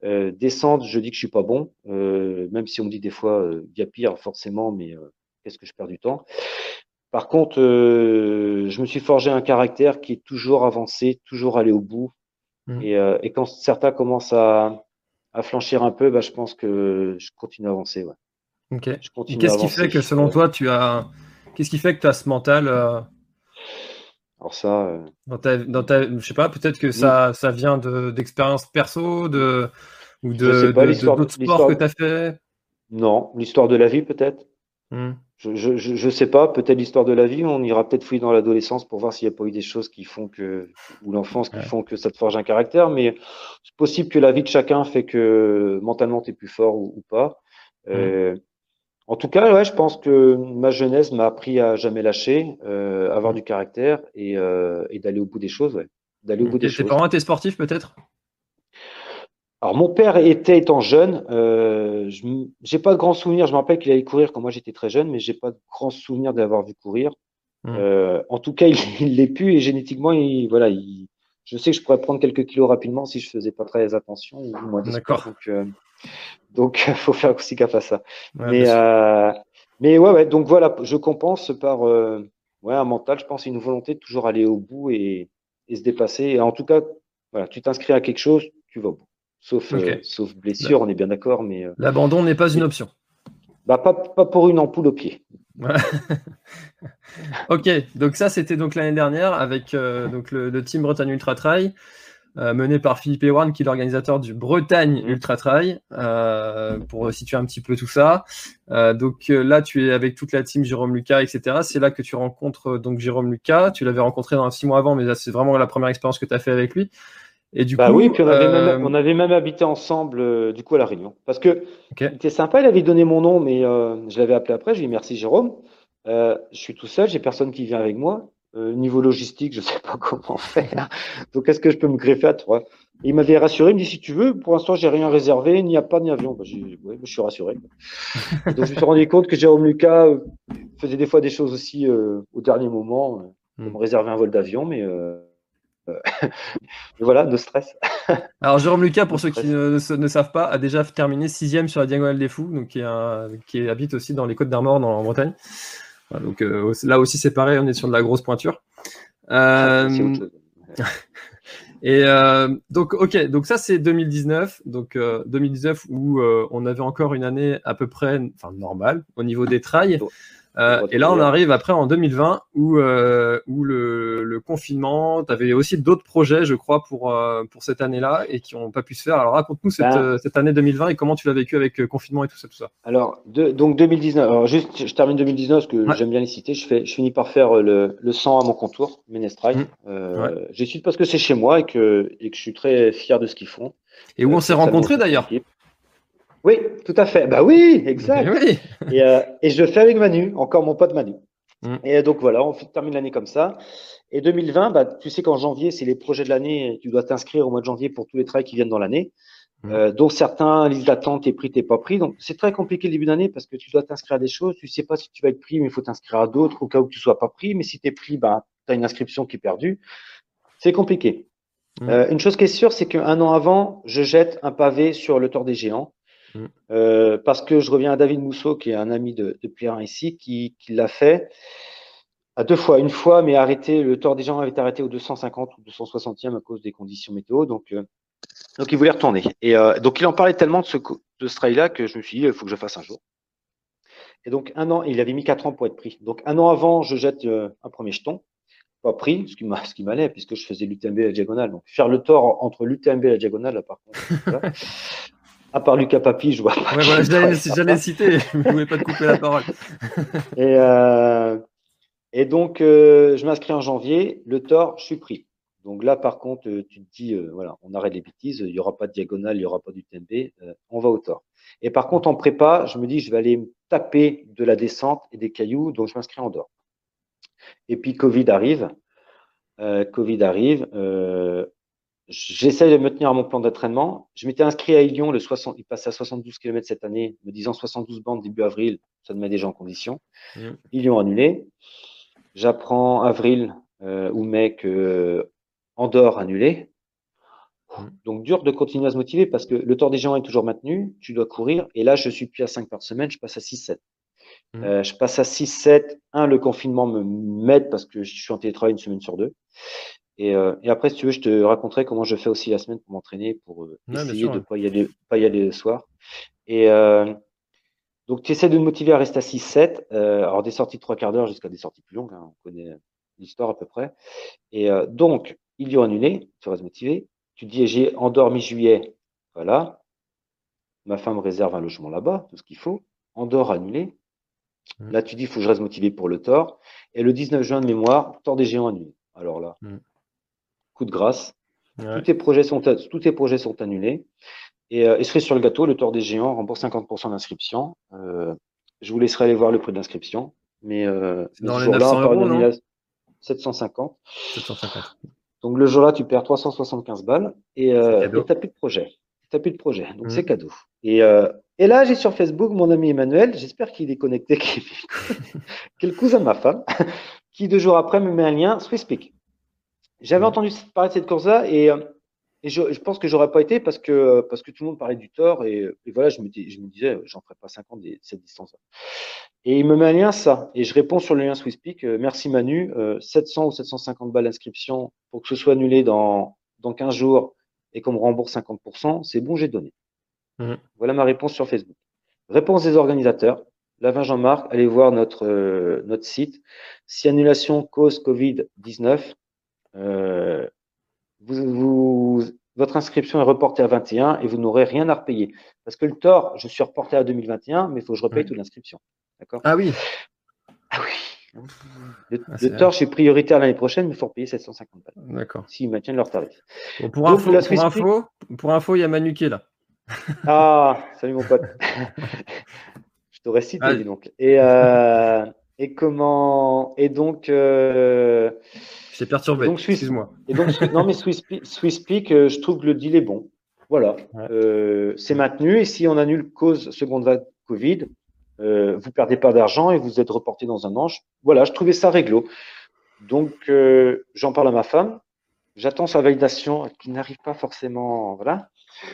Euh, descente, je dis que je suis pas bon, euh, même si on me dit des fois, il y a pire forcément, mais qu'est-ce que je perds du temps? Par contre, je me suis forgé un caractère qui est toujours avancé, toujours aller au bout. Mmh. Et, quand certains commencent à, à flanchir un peu, bah, je pense que je continue à avancer. Ouais. Ok. Qu'est-ce qui fait que selon toi, tu as. Qu'est-ce qui fait que tu as ce mental euh, Alors ça. Dans ta, dans ta, je sais pas, peut-être que ça, ça vient d'expériences perso, de ou de d'autres sports que tu as fait? Non, l'histoire de la vie peut-être. Mmh. Je, je, je, sais pas, peut-être l'histoire de la vie, on ira peut-être fouiller dans l'adolescence pour voir s'il n'y a pas eu des choses qui font que, ou l'enfance qui font que ça te forge un caractère, mais c'est possible que la vie de chacun fait que mentalement tu es plus fort ou, pas. Mmh. Euh, en tout cas, ouais, je pense que ma jeunesse m'a appris à jamais lâcher, euh, avoir mmh. du caractère et, euh, et d'aller au bout des choses. Ouais. D'aller au bout des choses. Tes parents étaient sportifs peut-être? Alors mon père était étant jeune, euh, je j'ai pas de grands souvenirs. Je me rappelle qu'il allait courir quand moi j'étais très jeune, mais j'ai pas de grands souvenirs d'avoir vu courir. Mmh. Euh, en tout cas, (laughs) il l'est plus et génétiquement, il, voilà, il, je sais que je pourrais prendre quelques kilos rapidement si je faisais pas très attention. D'accord. Donc, donc, (laughs) faut faire aussi gaffe à ça. mais, euh, mais ouais, ouais. Donc voilà, je compense par euh, ouais un mental. Je pense une volonté de toujours aller au bout et, et se dépasser. Et en tout cas, voilà, tu t'inscris à quelque chose, tu vas au bout. Sauf, euh, sauf blessure, on est bien d'accord. mais L'abandon n'est pas une option. Bah, pas, pas, pour une ampoule au pied. (laughs) ok, donc ça c'était donc l'année dernière avec euh, donc le, team Bretagne Ultra Trail mené par Philippe Ewan qui est l'organisateur du Bretagne mmh. Ultra Trail pour situer un petit peu tout ça. donc là tu es avec toute la team Jérôme Lucas etc. C'est là que tu rencontres donc Jérôme Lucas. Tu l'avais rencontré dans six mois avant mais c'est vraiment la première expérience que tu as fait avec lui. Et du bah oui, puis on avait, même, euh, on avait même habité ensemble euh, du coup à la Réunion. Parce que c'était sympa, il avait donné mon nom, mais euh, je l'avais appelé après. Je lui ai dit merci Jérôme. je suis tout seul, j'ai personne qui vient avec moi. Niveau logistique, je sais pas (laughs) comment faire. Donc est-ce que je peux me greffer à toi Il m'avait rassuré, il me dit si tu veux, pour l'instant j'ai rien réservé, il n'y a pas ni avion. Bah, ouais, je suis rassuré. (laughs) Donc je me suis rendu compte que Jérôme Lucas faisait des fois des choses aussi au dernier moment, pour hmm. me réserver un vol d'avion, mais (laughs) voilà, de stress. Alors Jérôme Lucas, pour ceux qui ne, savent pas, a déjà terminé sixième sur la Diagonale des Fous, donc qui, qui habite aussi dans les Côtes d'Armor, en Bretagne. Donc euh, là aussi c'est pareil, on est sur de la grosse pointure. Euh, (laughs) Et euh, donc, ok, donc ça c'est 2019, donc 2019 où on avait encore une année à peu près, enfin normale au niveau des trails. Euh, et là, on arrive après en 2020 où, euh, où le, le confinement, tu avais aussi d'autres projets, je crois, pour, euh, pour cette année-là et qui n'ont pas pu se faire. Alors raconte-nous cette, ben. cette, année 2020 et comment tu l'as vécu avec confinement et tout ça. Tout ça. Alors, de, donc 2019, alors juste, je termine 2019 parce que j'aime bien les citer. Je, fais, je finis par faire le, le 100 à mon contour, Ménestrail. Mmh. J'y suis parce que c'est chez moi et que, et que je suis très fier de ce qu'ils font. Et où on s'est rencontrés d'ailleurs. Oui, tout à fait. Bah oui, exact. Et, euh, et, je le fais avec Manu, encore mon pote Manu. Mm. Et donc voilà, on termine l'année comme ça. Et 2020, bah, tu sais qu'en janvier, c'est les projets de l'année. Tu dois t'inscrire au mois de janvier pour tous les travaux qui viennent dans l'année. Mm. Euh, dont certains, liste d'attente, t'es pris, t'es pas pris. Donc c'est très compliqué le début d'année parce que tu dois t'inscrire à des choses. Tu sais pas si tu vas être pris, mais il faut t'inscrire à d'autres au cas où tu sois pas pris. Mais si tu es pris, bah, tu as une inscription qui est perdue. C'est compliqué. Mm. Euh, une chose qui est sûre, c'est qu'un an avant, je jette un pavé sur le tort des géants. Mm. Euh, parce que je reviens à David Mousseau, qui est un ami de, de ici, qui, qui l'a fait à deux fois. Une fois, mais arrêté, le tort des gens avait été arrêté au 250 ou 260e à cause des conditions météo. Donc, euh, donc il voulait retourner. Et euh, donc, il en parlait tellement de ce, de ce trail-là que je me suis dit, il faut que je fasse un jour. Et donc, un an, il avait mis quatre ans pour être pris. Donc, un an avant, je jette un premier jeton. Pas pris, ce qui m'a, ce qui m'allait, puisque je faisais l'UTMB et la diagonale. Donc, faire le tort entre l'UTMB et la diagonale, là, par contre. (laughs) À part Lucas Papi, je vois pas. Ouais, voilà, j'allais citer, (laughs) je ne pouvais pas te couper la parole. (laughs) et, euh, et donc, euh, je m'inscris en janvier, le tort, je suis pris. Donc là, par contre, euh, tu te dis, euh, voilà, on arrête les bêtises, il n'y aura pas de diagonale, il n'y aura pas du TMB, euh, on va au tort. Et par contre, en prépa, je me dis, je vais aller me taper de la descente et des cailloux, donc je m'inscris en dehors. Et puis, Covid arrive. Covid arrive. J'essaye de me tenir à mon plan d'entraînement. Je m'étais inscrit à Lyon, le 60, il passe à 72 km cette année, me disant 72 bandes début avril, ça me met déjà en condition. Mmh. Lyon annulé. J'apprends avril euh, ou mai que Andorre annulé. Mmh. Donc dur de continuer à se motiver parce que le tort des géants est toujours maintenu, tu dois courir. Et là, je suis plus à 5 par semaine, je passe à 6-7. Mmh. Euh, je passe à 6-7. Un, le confinement me m'aide parce que je suis en télétravail une semaine sur deux. Et, euh, et, après, si tu veux, je te raconterai comment je fais aussi la semaine pour m'entraîner, pour euh, essayer de ne pas, y aller, pas y aller le soir. Et euh, donc, tu essaies de me motiver à rester à 6-7. Euh, alors, des sorties de trois quarts d'heure jusqu'à des sorties plus longues. Hein, on connaît l'histoire à peu près. Et donc, il y a annulé, tu vas se motiver. Tu dis, j'ai endormi juillet. Voilà. Ma femme réserve un logement là-bas, tout ce qu'il faut. Andorre annulé. Mmh. Là, tu dis, il faut que je reste motivé pour le tort. Et le 19 juin de mémoire, tort des géants annulé. Alors là, mmh de grâce. Tous, tes projets sont, tous tes projets sont annulés. Et, euh, et serait sur le gâteau, le tort des géants remporte 50% d'inscription. Euh, je vous laisserai aller voir le prix d'inscription. Mais, euh, dans les 900 euros, non 750. 750. Donc le jour-là, tu perds 375 balles et euh, tu n'as plus de projet. Tu plus de projet. Donc mmh. c'est cadeau. Et, euh, et là, j'ai sur Facebook mon ami Emmanuel, j'espère qu'il est connecté, qui est le cousin de ma femme, (laughs) qui deux jours après me met un lien SwissPeak. J'avais entendu parler de cette course-là et, euh, et je, je, pense que j'aurais pas été parce que parce que tout le monde parlait du tort et, et voilà, je me, je me disais, j'en ferai pas 50 de cette distance-là. Et il me met un lien ça et je réponds sur le lien SwissPeak. Euh, merci Manu, euh, 700 ou 750 balles d'inscription pour que ce soit annulé dans dans 15 jours et qu'on me rembourse 50%, c'est bon, j'ai donné. Mmh. Voilà ma réponse sur Facebook. Réponse des organisateurs. Lavin Jean-Marc, allez voir notre euh, notre site. Si annulation cause Covid-19, euh, vous, votre inscription est reportée à 21 et vous n'aurez rien à repayer. Parce que le tort, je suis reporté à 2021, mais il faut que je repaye toute l'inscription. D'accord? Ah oui. Ah oui. Le, ah, tort, je suis prioritaire l'année prochaine, mais il faut repayer 750 balles. D'accord. S'ils maintiennent leur tarif. pour, info, pour, info, pour, info, il y a Manu qui est là. Ah, salut mon pote. (laughs) je t'aurais cité, donc. Et, euh, et comment. Et donc. Euh, perturbé. Donc, Excuse-moi. Et donc, non, mais SwissPeak, euh, je trouve que le deal est bon. Voilà. Euh, c'est maintenu. Et si on annule cause seconde vague Covid, euh, vous perdez pas d'argent et vous êtes reporté dans un ange. Voilà, je trouvais ça réglo. Donc, euh, j'en parle à ma femme. J'attends sa validation qui n'arrive pas forcément. Voilà.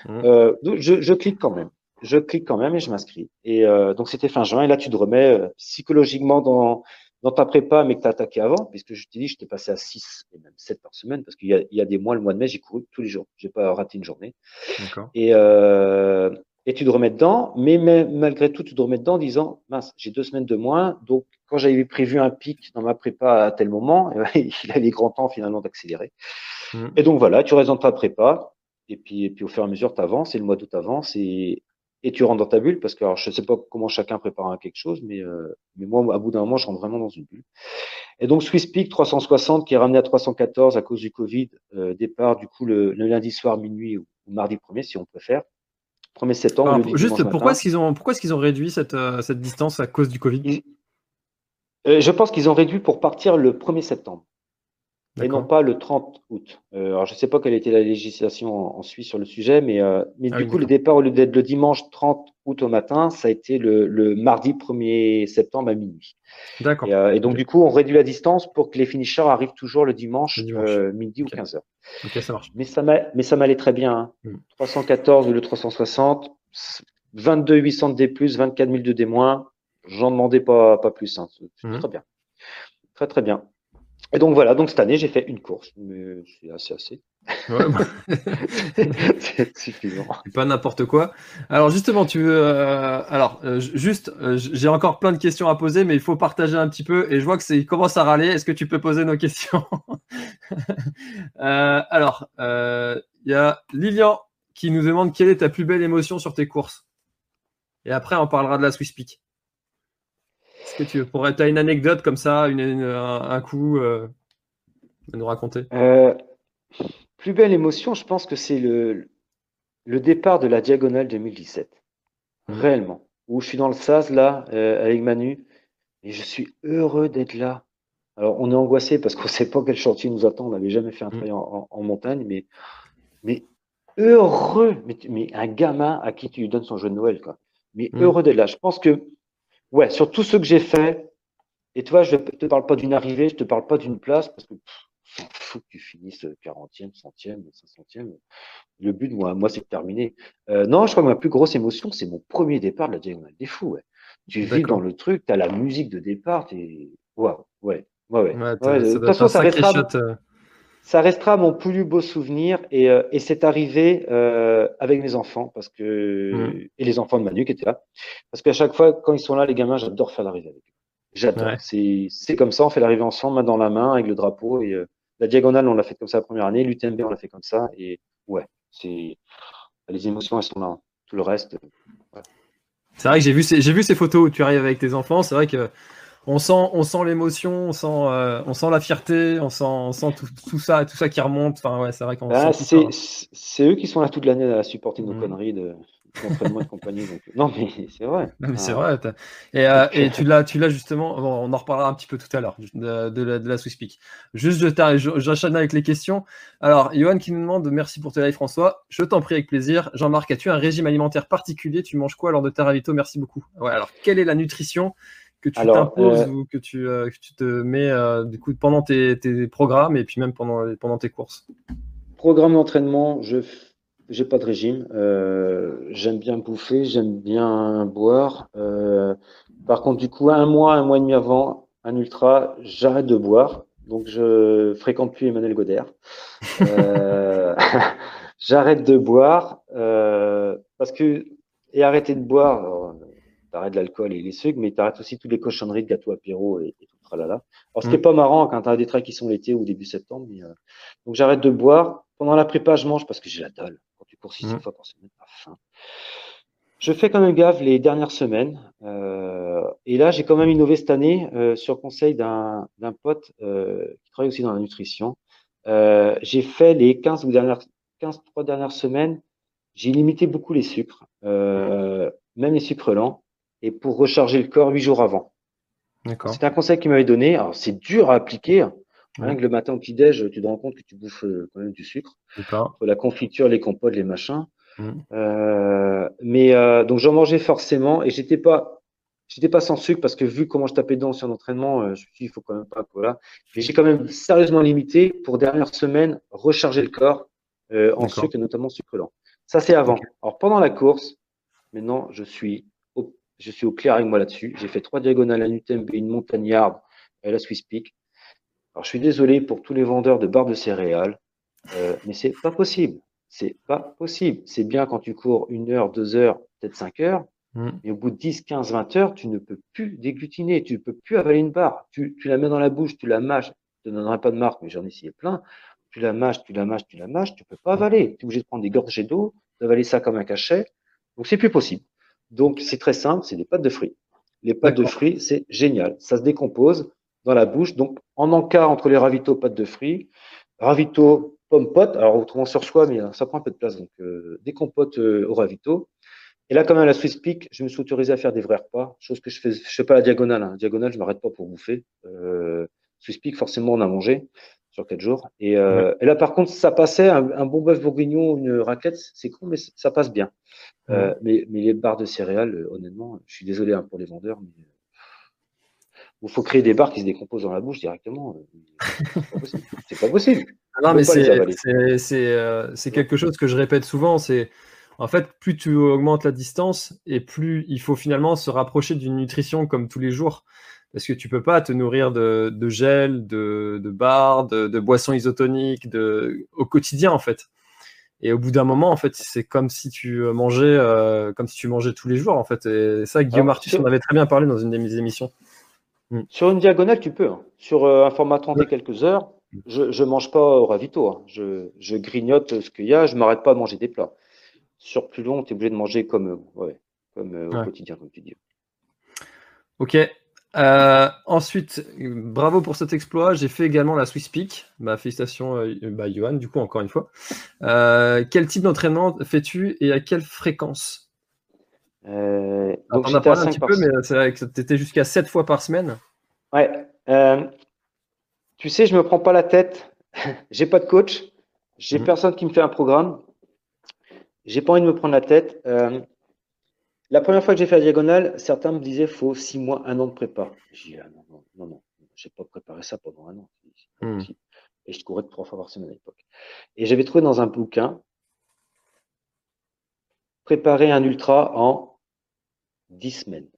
Mmh. Euh, je, je, clique quand même. Je clique quand même et je m'inscris. Et donc, c'était fin juin. Et là, tu te remets psychologiquement dans dans ta prépa, mais que tu as attaqué avant, puisque je t'ai dit, je t'ai passé à 6 et même 7 par semaine, parce qu'il y, y, a des mois, le mois de mai, j'ai couru tous les jours. J'ai pas raté une journée. Et, euh, et tu te remets dedans, mais, malgré tout, tu te remets dedans en disant, mince, j'ai deux semaines de moins, donc quand j'avais prévu un pic dans ma prépa à tel moment, (laughs) eh ben, il avait grand temps finalement d'accélérer. Mmh. Et donc voilà, tu restes dans ta prépa, et puis, et puis au fur et à mesure, tu avances, et le mois d'août avance, et, et tu rentres dans ta bulle, parce que alors, je ne sais pas comment chacun prépare quelque chose, mais, euh, mais moi, à bout d'un moment, je rentre vraiment dans une bulle. Et donc, Swiss Peak 360, qui est ramené à 314 à cause du Covid, euh, départ du coup le, lundi soir, minuit ou, mardi premier, si on préfère. 1er septembre. juste, pourquoi est-ce qu'ils ont, pourquoi est-ce qu'ils ont réduit cette, euh, cette distance à cause du Covid? Je pense qu'ils ont réduit pour partir le 1er septembre et non pas le 30 août. Euh, alors, je ne sais pas quelle était la législation en, Suisse sur le sujet, mais, euh, mais ah du coup, le départ, au lieu d'être le dimanche 30 août au matin, ça a été le, le mardi 1er septembre à minuit. D'accord. Et, euh, et, donc, du coup, on réduit la distance pour que les finishers arrivent toujours le dimanche, euh, midi ou 15 heures. Ok, ça marche. Mais ça m'allait très bien. Hein. 314 hmm. ou le 360, 22 800 de D+, 24 000 de D-. J'en demandais pas, pas plus. Hein. Hmm. très bien. Très, très bien. Et donc voilà, donc cette année j'ai fait une course, mais c'est assez assez. Ouais, (laughs) c'est suffisant. Pas n'importe quoi. Alors justement, tu veux, euh, alors euh, juste, euh, j'ai encore plein de questions à poser, mais il faut partager un petit peu. Et je vois que c'est commence à râler. Est-ce que tu peux poser nos questions? (laughs) Alors, il y a Lilian qui nous demande quelle est ta plus belle émotion sur tes courses? Et après, on parlera de la Swiss Peak. Est-ce que tu pourrais, as une anecdote comme ça, un, coup euh, à nous raconter? Euh, Plus belle émotion, je pense que c'est le, le départ de la diagonale 2017. Mmh. Réellement. Où je suis dans le SAS là, euh, avec Manu, et je suis heureux d'être là. Alors, on est angoissé parce qu'on ne (laughs) sait pas quel chantier nous attend. On n'avait jamais fait un mmh. trail en, montagne, mais, mais heureux. Mais, mais, un gamin à qui tu lui donnes son jeu de Noël, quoi. Mais mmh. heureux d'être là. Je pense que Ouais, sur tout ce que j'ai fait. Et toi, je ne te parle pas d'une arrivée, je ne te parle pas d'une place, parce que s'en fout que tu finisses 40e, 100e, 500e. Le but, moi, moi c'est de terminer. Euh, non, je crois que ma plus grosse émotion, c'est mon premier départ de la Diagonale des Fous. Ouais. Tu vis dans le truc, tu as la musique de départ, tu Waouh, ouais. Ouais, ouais. de toute façon, ça restera, euh. Ça restera mon plus beau souvenir et, euh, et c'est arrivé euh, avec mes enfants parce que mmh. et les enfants de Manu qui étaient là. Parce qu'à chaque fois quand ils sont là les gamins j'adore faire l'arrivée avec eux. J'adore. C'est c'est comme ça on fait l'arrivée ensemble main dans la main avec le drapeau et euh, la diagonale on l'a fait comme ça la première année l'UTMB on l'a fait comme ça et ouais c'est les émotions elles sont là tout le reste c'est vrai que j'ai vu j'ai vu ces photos où tu arrives avec tes enfants c'est vrai que on sent, on sent l'émotion, on sent, euh, on sent la fierté, on sent, on sent tout, ça, tout ça qui remonte. Enfin, ouais, c'est vrai qu'on. Ah, c'est eux qui sont là toute l'année à supporter nos mm. conneries de d'entraînement de compagnie. (laughs) non, mais c'est vrai. c'est vrai. Et, euh, et, tu l'as, tu l'as justement. on en reparlera un petit peu tout à l'heure de, de, la, de la Swiss Peak. Juste, je j'enchaîne avec les questions. Alors, Johan qui nous demande merci pour tes lives, François. Je t'en prie avec plaisir. Jean-Marc, as-tu un régime alimentaire particulier? Tu manges quoi lors de ta ravito? Merci beaucoup. Ouais. Alors, quelle est la nutrition? Que tu t'imposes euh, ou que tu, euh, que tu te mets euh, du coup pendant tes, tes, programmes et puis même pendant, pendant tes courses? Programme d'entraînement, je j'ai pas de régime. j'aime bien bouffer, j'aime bien boire. par contre, du coup, un mois, un mois et demi avant un ultra, j'arrête de boire. Donc, je fréquente plus Emmanuel Godert. (laughs) j'arrête de boire parce que et arrêter de boire t'arrêtes l'alcool et les sucres, mais t'arrêtes aussi toutes les cochonneries de gâteaux apéro et, et tout tralala. Alors, ce qui est mm. pas marrant quand t'as des traits qui sont l'été ou début septembre, mais, euh, donc j'arrête de boire. Pendant la prépa, je mange parce que j'ai la dalle. Quand tu cours six mm. fois par semaine, pas faim. Je fais quand même gaffe les dernières semaines. Euh, et là, j'ai quand même innové cette année euh, sur conseil d'un pote euh, qui travaille aussi dans la nutrition. Euh, j'ai fait les 15 ou dernières 15 trois dernières semaines, j'ai limité beaucoup les sucres, même les sucres lents et pour recharger le corps huit jours avant. C'est un conseil qu'il m'avait donné. Alors, c'est dur à appliquer. Que le matin au petit-déj, tu te rends compte que tu bouffes euh, quand même du sucre. La confiture, les compotes, les machins. Mmh. Euh, mais euh, donc j'en mangeais forcément et j'étais pas j'étais pas sans sucre parce que vu comment je tapais dedans sur l'entraînement, je me suis dit il faut quand même pas voilà. Mais j'ai quand même sérieusement limité pour dernière semaine recharger le corps en sucre et notamment sucre lent. Ça c'est avant. Alors pendant la course, maintenant je suis je suis au clair avec moi là-dessus. J'ai fait trois diagonales à UTMB, une montagnarde, avec la Swiss Peak. Alors, je suis désolé pour tous les vendeurs de barres de céréales, euh, mais c'est pas possible. C'est pas possible. C'est bien quand tu cours une heure, deux heures, peut-être cinq heures, Mm. mais au bout de 10, 15, 20 heures, tu ne peux plus déglutiner, tu ne peux plus avaler une barre. Tu, tu la mets dans la bouche, tu la mâches. Je ne donnerai pas de marque, mais j'en ai essayé plein. Tu la mâches, tu la mâches, tu la mâches, tu peux pas avaler. Tu es obligé de prendre des gorgées d'eau, d'avaler ça comme un cachet. Donc, c'est plus possible. Donc, c'est très simple, c'est des pâtes de fruits. Les pâtes de fruits, c'est génial. Ça se décompose dans la bouche. Donc, en encart entre les ravitaux pâtes de fruits, ravitaux pommes potes. Alors, autrement sur soi, mais euh, ça prend un peu de place. Donc, euh, des compotes euh, au ravito. Et là, quand même, à la Swiss Peak, je me suis autorisé à faire des vrais repas, chose que je fais, je fais pas la diagonale. Hein. Diagonale, je m'arrête pas pour bouffer. Euh, Swiss Peak, forcément, on a mangé sur quatre jours. Et, euh, et là, par contre, ça passait un, un bon bœuf bourguignon, une raclette, c'est con, mais ça passe bien. Euh, mais, mais les barres de céréales, euh, honnêtement, je suis désolé hein, pour les vendeurs, mais il faut créer des barres qui se décomposent dans la bouche directement. C'est pas possible. Non, mais c'est quelque chose que je répète souvent. C'est en fait, plus tu augmentes la distance et plus il faut finalement se rapprocher d'une nutrition comme tous les jours. Parce que tu peux pas te nourrir de, de gel, de, de barres, de, de boissons isotoniques de, au quotidien, en fait. Et au bout d'un moment, en fait, c'est comme si tu mangeais, euh, comme si tu mangeais tous les jours, en fait. Et ça, Guillaume Artus en avait très bien parlé dans une de mes émissions. Sur une diagonale, tu peux. hein. Sur euh, un format 30 et quelques heures, je je mange pas au ravito. hein. Je, je grignote ce qu'il y a. Je m'arrête pas de manger des plats. Sur plus long, tu es obligé de manger comme, euh, ouais, comme euh, au Ouais. quotidien, comme tu dis. Ok. Euh, ensuite, bravo pour cet exploit. J'ai fait également la Swiss Peak. Bah, félicitations, euh, bah, Johan, du coup, encore une fois. Euh, quel type d'entraînement fais-tu et à quelle fréquence? Euh, j'étais à parlé un 5 petit peu, mais c'est vrai que tu étais jusqu'à 7 fois par semaine. Ouais. tu sais, je me prends pas la tête. (laughs) J'ai pas de coach. J'ai Mhm. personne qui me fait un programme. J'ai pas envie de me prendre la tête. La première fois que j'ai fait la diagonale, certains me disaient faut six mois, un an de prépa. J'ai dit ah non, non, non, non, j'ai pas préparé ça pendant un an. Possible. Et je courais trois fois par semaine à l'époque. Et j'avais trouvé dans un bouquin préparer un ultra en 10 semaines.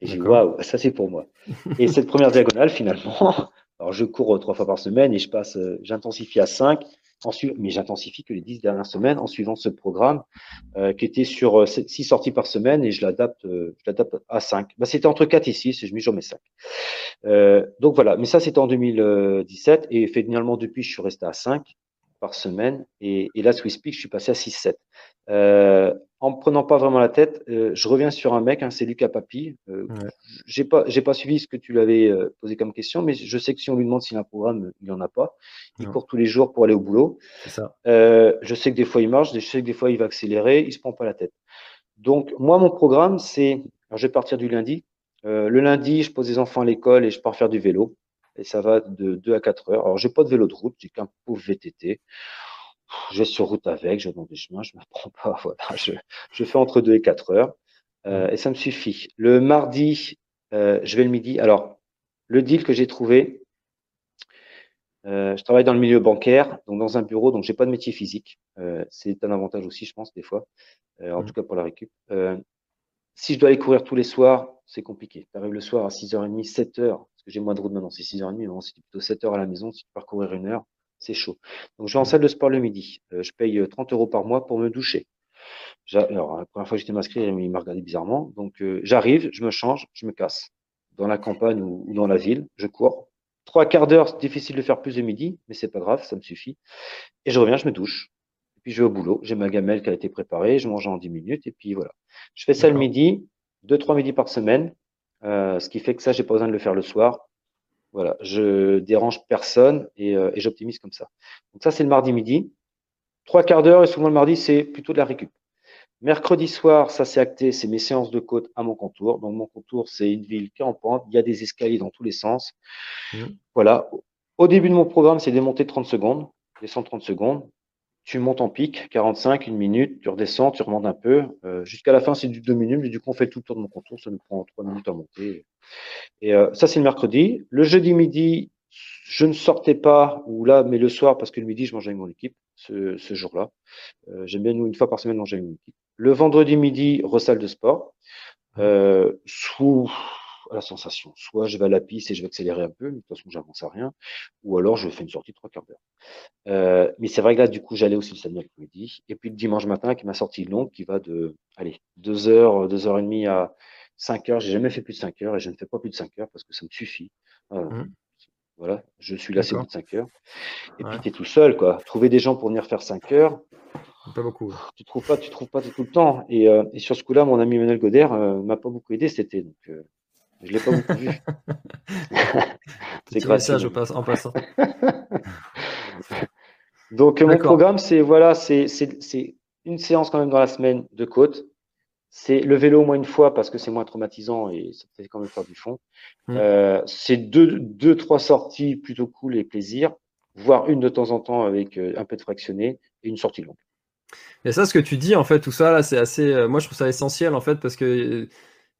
Et j'ai dit, waouh, ça c'est pour moi. Et cette première diagonale, finalement, (laughs) alors je cours trois fois par semaine et je passe, euh, j'intensifie à 5, mais j'intensifie que les 10 dernières semaines en suivant ce programme euh, qui était sur 6 sorties par semaine et je l'adapte euh, je l'adapte à 5. Bah, c'était entre 4 et 6 et je mets jamais 5. Euh, donc voilà, mais ça c'était en 2017 et finalement depuis je suis resté à 5 par semaine et, et là Swiss Peak je suis passé à 6-7. En me prenant pas vraiment la tête, euh, je reviens sur un mec, hein, c'est Lucas Papi. Euh, Ouais. J'ai pas, j'ai pas suivi ce que tu l'avais euh, posé comme question, mais je sais que si on lui demande s'il a un programme, il y en a pas. Il Non. court tous les jours pour aller au boulot. Ça. Je sais que des fois il marche, je sais que des fois il va accélérer, il se prend pas la tête. Donc moi mon programme c'est, alors je vais partir du lundi. Le lundi je pose les enfants à l'école et je pars faire du vélo et ça va de 2 à 4 heures. Alors j'ai pas de vélo de route, j'ai qu'un pauvre VTT. Je vais sur route avec, je vais dans des chemins, je me (laughs) prends pas. Voilà, je, je fais entre 2 et 4 heures euh, et ça me suffit. Le mardi euh, je vais le midi. Alors le deal que j'ai trouvé, euh, je travaille dans le milieu bancaire, donc dans un bureau, donc j'ai pas de métier physique. C'est un avantage aussi, je pense, des fois, en Mm. tout cas pour la récup. Si je dois aller courir tous les soirs, c'est compliqué. Tu arrives le soir à 6h30, 7h, parce que j'ai moins de route maintenant, c'est 6h30, mais bon, c'est plutôt 7h à la maison. Si tu pars courir une heure, c'est chaud. Donc je vais en salle de sport le midi. Euh, je paye euh, 30 euros par mois pour me doucher. Alors, la première fois que j'étais m'inscrire, il m'a regardé bizarrement. Donc, euh, j'arrive, je me change, je me casse. Dans la campagne ou, ou dans la ville, je cours. Trois quarts d'heure, c'est difficile de faire plus de midi, mais c'est pas grave, ça me suffit. Et je reviens, je me douche. Et puis, je vais au boulot. J'ai ma gamelle qui a été préparée, je mange en 10 minutes, et puis voilà. Je fais ça le midi, deux, trois midis par semaine, euh, ce qui fait que ça, j'ai pas besoin de le faire le soir. Voilà, je dérange personne et, euh, et j'optimise comme ça. Donc ça, c'est le mardi midi. Trois quarts d'heure et souvent le mardi, c'est plutôt de la récup. Mercredi soir, ça c'est acté, c'est mes séances de côte à mon contour. Donc mon contour, c'est une ville qui est en pente, il y a des escaliers dans tous les sens. Mhm. Voilà. Au début de mon programme, c'est des montées de 30 secondes, des 130 secondes. Tu montes en pic, 45, une minute, tu redescends, tu remontes un peu. Euh, Jusqu'à la fin, c'est du 2 minutes, mais du coup, on fait tout le tour de mon contour, ça nous prend 3 minutes à monter. Et euh, ça, c'est le mercredi. Le jeudi midi, je ne sortais pas, ou là, mais le soir, parce que le midi, je mangeais avec mon équipe ce, jour-là. Euh, J'aime bien, nous, une fois par semaine, manger avec mon équipe. Le vendredi midi, ressalle de sport. Euh, sous, la sensation. Soit je vais à la piste et je vais accélérer un peu, mais de toute façon, j'avance à rien. Ou alors, je fais une sortie de trois quarts d'heure. Euh, mais c'est vrai que là, du coup, j'allais aussi le samedi après-midi. Et puis le dimanche matin, qui m'a sorti longue, qui va de, allez, deux heures, deux heures et demie à cinq heures. J'ai jamais fait plus de cinq heures et je ne fais pas plus de cinq heures parce que ça me suffit. Euh, mmh. Voilà, je suis lassé de 5 heures. Et puis tu es tout seul, quoi. Trouver des gens pour venir faire 5 heures. Pas beaucoup. Tu trouves pas, tu trouves pas tout le temps. Et, euh, et sur ce coup-là, mon ami Manuel Goder m'a pas beaucoup aidé cet été, donc je l'ai pas (laughs) beaucoup vu. c'est grâce message en passant. (laughs) donc mon programme, c'est voilà, c'est une séance quand même dans la semaine de côte c'est le vélo au moins une fois parce que c'est moins traumatisant et ça fait quand même faire du fond. Mmh. Euh, c'est deux, deux, trois sorties plutôt cool et plaisir, voire une de temps en temps avec euh, un peu de fractionné et une sortie longue. Et ça, ce que tu dis, en fait, tout ça, là, c'est assez. Euh, moi, je trouve ça essentiel, en fait, parce que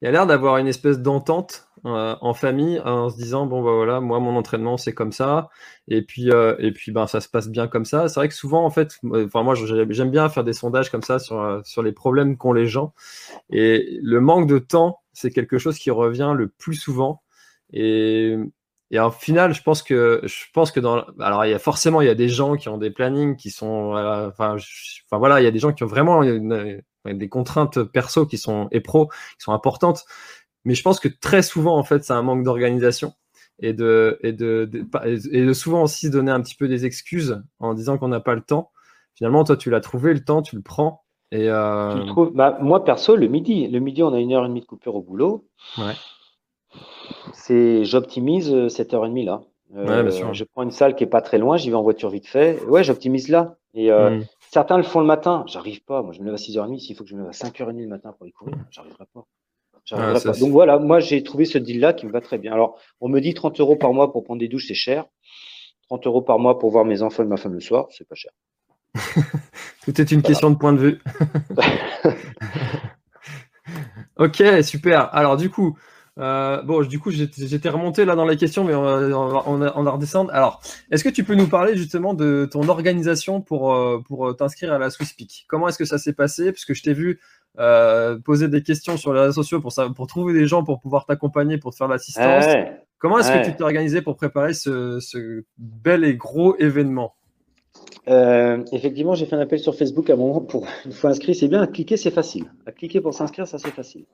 il y a l'air d'avoir une espèce d'entente euh, en famille en se disant bon bah voilà moi mon entraînement c'est comme ça. Et puis euh, et puis ben ça se passe bien comme ça. C'est vrai que souvent en fait enfin moi j'aime bien faire des sondages comme ça sur euh, sur les problèmes qu'ont les gens. Et le manque de temps c'est quelque chose qui revient le plus souvent. Et et en final, je pense que je pense que dans alors il y a forcément il y a des gens qui ont des plannings qui sont enfin enfin voilà il y a des gens qui ont vraiment des contraintes perso qui sont et pro qui sont importantes. Mais je pense que très souvent, en fait, c'est un manque d'organisation et de, et de, et de souvent aussi donner un petit peu des excuses en disant qu'on n'a pas le temps. Finalement, toi, tu l'as trouvé le temps, tu le prends. Et euh... tu trouves bah, Moi, perso, le midi. Le midi, on a une heure et demie de coupure au boulot. Ouais. C'est, j'optimise euh, cette heure et demie là. Euh, je prends une salle qui est pas très loin, j'y vais en voiture vite fait. Ouais, j'optimise là. Et euh, mm. Certains le font le matin, j'arrive pas. Moi, je me lève à 6h30. S'il faut que je me lève à 5h30 le matin pour y courir, j'arriverai pas. Ah, pas. Donc voilà, moi j'ai trouvé ce deal-là qui me va très bien. Alors, on me dit 30 euros par mois pour prendre des douches, c'est cher. 30 euros par mois pour voir mes enfants et ma femme le soir, c'est pas cher. (laughs) Tout est une question de point de vue. (laughs) (laughs) ok, super. Alors du coup, euh, bon, du coup, j'étais remonté là dans les questions, mais on va, on, on redescendre. Alors, est-ce que tu peux nous parler justement de ton organisation pour, euh, pour euh, t'inscrire à la Swiss Peak? Comment est-ce que ça s'est passé? Puisque je t'ai vu poser des questions sur les réseaux sociaux pour, ça, pour trouver des gens pour pouvoir t'accompagner, pour te faire l'assistance. Comment est-ce que tu t'es organisé pour préparer ce, ce bel et gros événement? Euh, effectivement, j'ai fait un appel sur Facebook à un moment pour (laughs) une fois inscrit. C'est bien, à cliquer, c'est facile. À cliquer pour s'inscrire, ça c'est facile.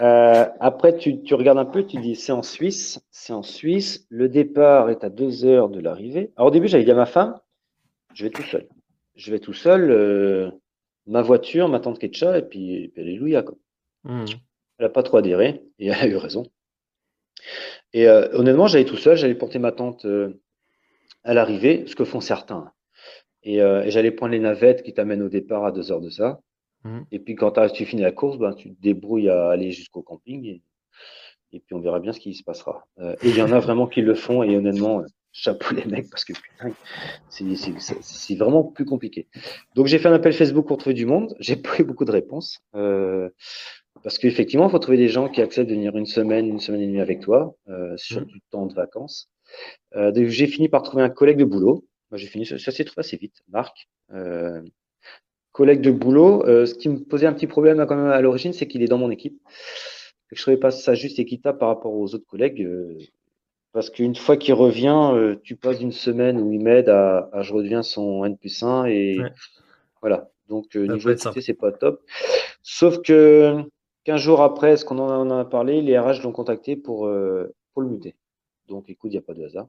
Euh, après, tu, tu, regardes un peu, tu dis c'est en Suisse, c'est en Suisse. Le départ est à deux heures de l'arrivée. Alors au début, j'avais dit à ma femme, je vais tout seul. Je vais tout seul, euh, ma voiture, ma tante Ketcha, et puis, et puis alléluia. Quoi. Hmm. Elle n'a pas trop adhéré, et elle a eu raison. Et honnêtement, j'allais tout seul, j'allais porter ma tante à l'arrivée, ce que font certains. Euh, et, j'allais prendre les navettes qui t'amènent au départ à deux heures de ça. Mmh. Et puis quand tu finis la course, ben, tu te débrouilles à aller jusqu'au camping et, et, puis on verra bien ce qui se passera. Euh, et il y en a vraiment qui le font et honnêtement, euh, chapeau les mecs parce que putain, c'est vraiment plus compliqué. Donc j'ai fait un appel Facebook pour trouver du monde. J'ai pas eu beaucoup de réponses. Euh, parce qu'effectivement, il faut trouver des gens qui acceptent de venir une semaine, une semaine et demie avec toi euh, sur mmh. du temps de vacances. Euh, j'ai fini par trouver un collègue de boulot moi, j'ai fini, ça, s'est trouvé assez vite. Marc, euh, collègue de boulot. Euh, ce qui me posait un petit problème quand même à l'origine, c'est qu'il est dans mon équipe. Je ne trouvais pas ça juste équitable par rapport aux autres collègues. Euh, parce qu'une fois qu'il revient, tu passes d'une semaine où il m'aide à, à, je redeviens son N plus 1 et voilà. Donc niveau équité, c'est pas top. Sauf que 15 jours après, ce qu'on en a parlé, les RH l'ont contacté pour, pour le muter. Donc écoute, il n'y a pas de hasard.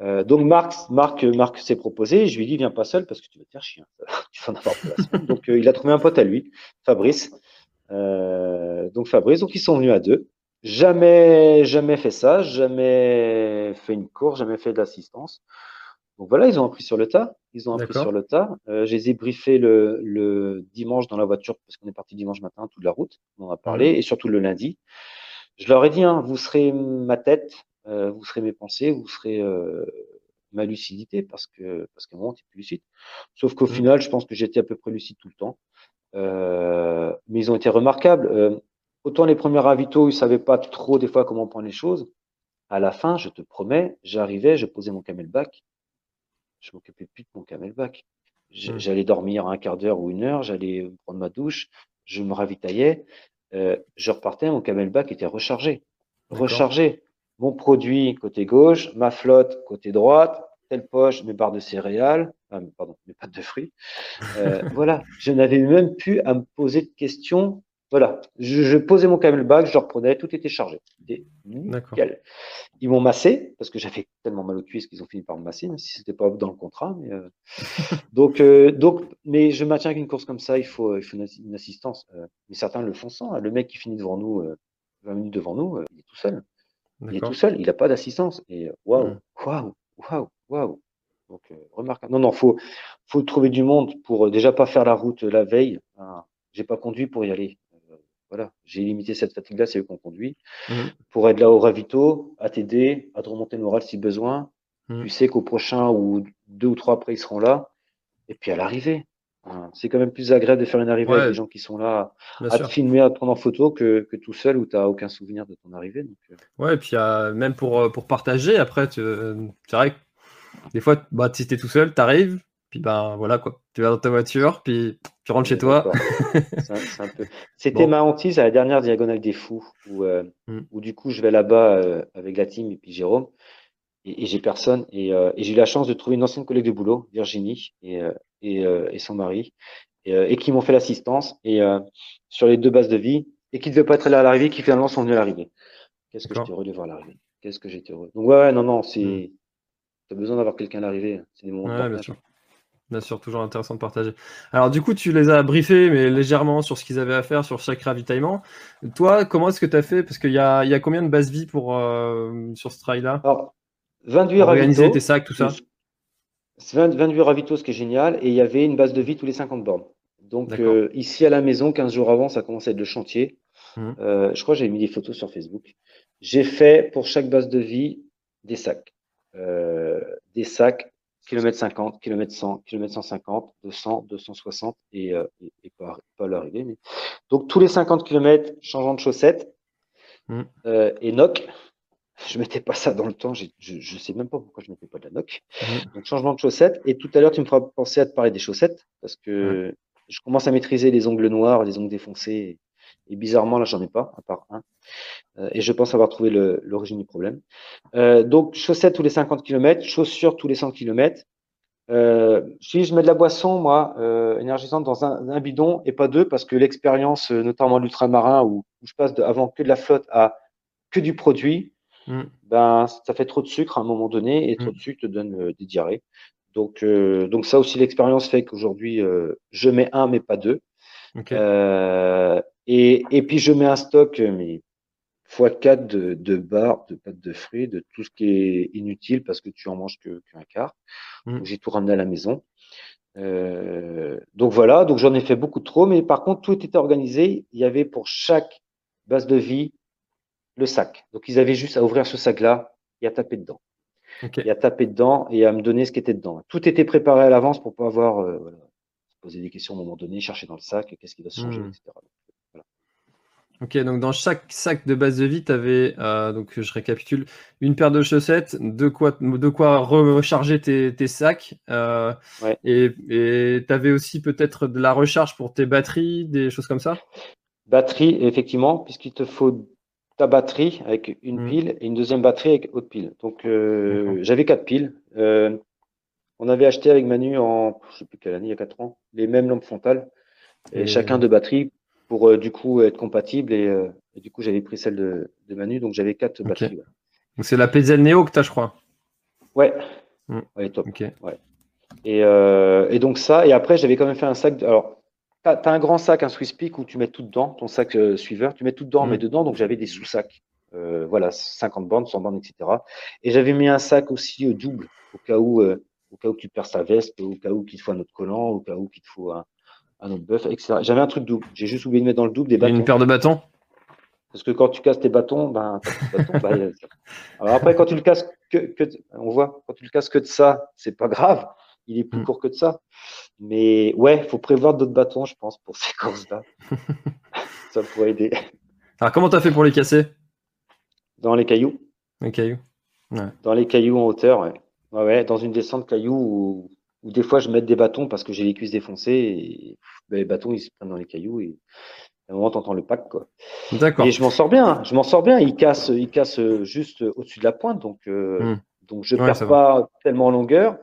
Euh, donc Marc, Marc, Marc s'est proposé. Je lui ai dit viens pas seul parce que tu vas te faire chier. (laughs) tu vas en avoir pour la semaine. Donc euh, il a trouvé un pote à lui, Fabrice. Euh, donc Fabrice, donc ils sont venus à deux. Jamais, jamais fait ça, jamais fait une course, jamais fait d'assistance. Donc voilà, ils ont appris sur le tas. Ils ont appris sur le tas. Euh, je les ai briefés le, le dimanche dans la voiture parce qu'on est parti dimanche matin toute la route. On en a parlé et surtout le lundi. Je leur ai dit, hein, vous serez ma tête, euh, vous serez mes pensées, vous serez euh, ma lucidité, parce que parce qu'à un moment, tu es plus lucide. Sauf qu'au mmh. final, je pense que j'étais à peu près lucide tout le temps. Euh, mais ils ont été remarquables. autant les premiers ravitaux, ils savaient pas trop des fois comment prendre les choses. À la fin, je te promets, j'arrivais, je posais mon camelback. Je m'occupais plus de mon camelback. Mmh. J'allais dormir un quart d'heure ou une heure, j'allais prendre ma douche, je me ravitaillais, euh, je repartais, mon camelback était rechargé. recharger mon produit côté gauche, ma flotte côté droite, telle poche, mes barres de céréales, ah, pardon, mes pâtes de fruits. Euh, (laughs) voilà, je n'avais même plus à me poser de questions. Voilà, je, posais mon camelback, je le reprenais, tout était chargé. nickel. Ils m'ont massé parce que j'avais tellement mal aux cuisses qu'ils ont fini par me masser, même si c'était pas dans le contrat. Mais euh, (laughs) donc, euh, donc, mais je maintiens qu'une course comme ça, il faut, il faut une, assistance. mais certains le font sans. Hein. Le mec qui finit devant nous, 20 minutes devant nous, il est tout seul. Il est tout seul, il n'a pas d'assistance. Et waouh, mmh. waouh, waouh, waouh. Donc, euh, remarquable. Non, non, faut, faut trouver du monde pour euh, déjà pas faire la route la veille. Hein. J'ai pas conduit pour y aller. Euh, voilà, j'ai limité cette fatigue-là, c'est eux qui ont conduit. Mmh. Pour être là au ravito, à t'aider, à te remonter le moral si besoin. Mmh. Tu sais qu'au prochain ou deux ou trois après, ils seront là. Et puis à l'arrivée. C'est quand même plus agréable de faire une arrivée avec des gens qui sont là à te filmer, à te prendre en photo que, que tout seul où tu n'as aucun souvenir de ton arrivée. Donc, Ouais, et puis même pour, pour partager, après, c'est vrai que des fois, bah, si t'es tout seul, t'arrives, puis ben voilà quoi. Tu vas dans ta voiture, puis tu rentres chez toi. C'était ma hantise à la dernière diagonale des fous, où, euh, hmm. du coup je vais là-bas euh, avec la team et puis Jérôme, et, j'ai personne. Euh, et, j'ai eu la chance de trouver une ancienne collègue de boulot, Virginie, et, et, son mari, et, qui m'ont fait l'assistance et sur les deux bases de vie, et qui ne devaient pas être là à l'arrivée, qui finalement sont venus à l'arrivée. Qu'est-ce que j'étais heureux de voir l'arrivée. Qu'est-ce que j'étais heureux. Donc ouais, non, non, c'est. Hmm tu as besoin d'avoir quelqu'un à l'arrivée. C'est des moments ouais, bien sûr. Bien sûr, toujours intéressant de partager. Alors du coup, tu les as briefés, mais légèrement sur ce qu'ils avaient à faire sur chaque ravitaillement. Toi, comment est-ce que tu as fait? Parce qu'il y a, y a, combien de bases vie pour, euh, sur ce trail-là? Alors, 28 Organiser tes sacs, tout ça 28 ravitaux, ce qui est génial. Et il y avait une base de vie tous les 50 bornes. Donc euh, ici à la maison, 15 jours avant, ça commençait à être le chantier. Mmh. Euh, je crois que j'ai mis des photos sur Facebook. J'ai fait pour chaque base de vie des sacs. Euh, des sacs km 50, km 100, km 150, 200, 260 et, euh, et, et pas, pas l'arrivée. Mais... Donc tous les 50 km, changeant de chaussettes mm. euh, et NOC. Je mettais pas ça dans le temps, je, je sais même pas pourquoi je mettais pas de la NOC. Mm. Donc changement de chaussettes. Et tout à l'heure, tu me feras penser à te parler des chaussettes parce que je commence à maîtriser les ongles noirs, les ongles défoncés. Et bizarrement, là, j'en ai pas, à part un. Euh, et je pense avoir trouvé l'origine du problème. Euh, donc, chaussettes tous les 50 km, chaussures tous les 100 km. Euh, si je mets de la boisson, moi, euh, énergisante dans un, un, bidon et pas deux, parce que l'expérience, notamment l'ultramarin, où, où, je passe de, avant que de la flotte à que du produit, mm. ben ça fait trop de sucre à un moment donné, et trop mm. de sucre te donne des diarrhées. Donc, donc ça aussi, l'expérience fait qu'aujourd'hui, je mets un, mais pas deux. Okay. et, et puis je mets un stock, mais x4 de, de barres, de pâtes de fruits, de tout ce qui est inutile parce que tu en manges que qu'un quart. Mmh. J'ai tout ramené à la maison. Euh, donc voilà, donc j'en ai fait beaucoup trop, mais par contre tout était organisé. Il y avait pour chaque base de vie le sac. Donc ils avaient juste à ouvrir ce sac-là et à taper dedans. Et à taper dedans et à me donner ce qui était dedans. Tout était préparé à l'avance pour pas avoir euh, voilà, se poser des questions à un moment donné, chercher dans le sac, qu'est-ce qui va se changer, mmh. etc. Ok, donc dans chaque sac de base de vie, tu avais, euh, donc je récapitule, une paire de chaussettes, de quoi, de quoi recharger tes, tes sacs, euh, et tu avais aussi peut-être de la recharge pour tes batteries, des choses comme ça? Batterie, effectivement, puisqu'il te faut ta batterie avec une mmh. pile et une deuxième batterie avec autre pile. Donc euh, j'avais quatre piles. Euh, on avait acheté avec Manu en, je sais plus quelle année, il y a quatre ans, les mêmes lampes frontales, et, et... chacun de batterie pour euh, du coup être compatible. Et, du coup, j'avais pris celle de, de, Manu, donc j'avais quatre batteries. Donc c'est la PZL Neo que tu as, je crois. Ouais. Mm. Ouais, top. Ouais. Et, et, donc ça, et après, j'avais quand même fait un sac. alors, tu as, un grand sac, un Swiss Peak où tu mets tout dedans, ton sac suiveur, tu mets tout dedans, mm. mais dedans, donc j'avais des sous-sacs. Euh, voilà, 50 bandes, 100 bandes, etc. Et j'avais mis un sac aussi double, au cas où, au cas où tu perds ta veste, au cas où il te faut un autre collant, au cas où il te faut un, un autre bœuf, etc. J'avais un truc double. J'ai juste oublié de mettre dans le double des bâtons. Une paire de bâtons? Parce que quand tu casses tes bâtons, ben, bâtons, bah, Alors après, quand tu le casses que, que, on voit, quand tu le casses que de ça, c'est pas grave. Il est plus hmm. court que de ça. Mais ouais, faut prévoir d'autres bâtons, je pense, pour ces courses-là. (laughs) ça pourrait aider. Alors, comment tu as fait pour les casser? Dans les cailloux. Les cailloux. Ouais. Dans les cailloux en hauteur, ouais. Ouais, ouais dans une descente cailloux où ou des fois, je mets des bâtons parce que j'ai les cuisses défoncées et ben, les bâtons, ils se prennent dans les cailloux et, À un moment, t'entends le pack, quoi. D'accord. Et je m'en sors bien. Je m'en sors bien. Il casse, il casse juste au-dessus de la pointe, donc euh, Hmm. donc je perds pas tellement en longueur.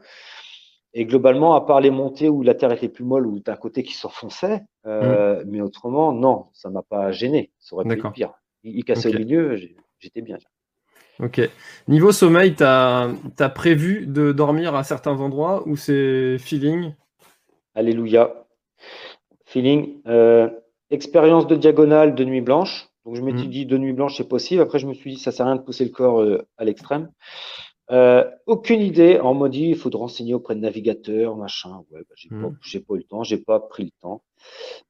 Et globalement, à part les montées où la terre était plus molle, où t'as un côté qui s'enfonçait, euh, mais autrement, non, ça m'a pas gêné. Ça aurait pu être pire. Il, il cassait Ok. au milieu, j'étais bien. Ok. Niveau sommeil, t'as as prévu de dormir à certains endroits ou c'est feeling? Alléluia. Feeling. euh, expérience de diagonale de nuit blanche. Donc je m'étais Mm. dit de nuit blanche c'est possible. Après je me suis dit ça sert à rien de pousser le corps euh, à l'extrême. Euh, aucune idée. On m'a dit il faut te renseigner auprès de navigateurs, machin. Ouais, bah, j'ai pas, j'ai pas eu le temps, j'ai pas pris le temps.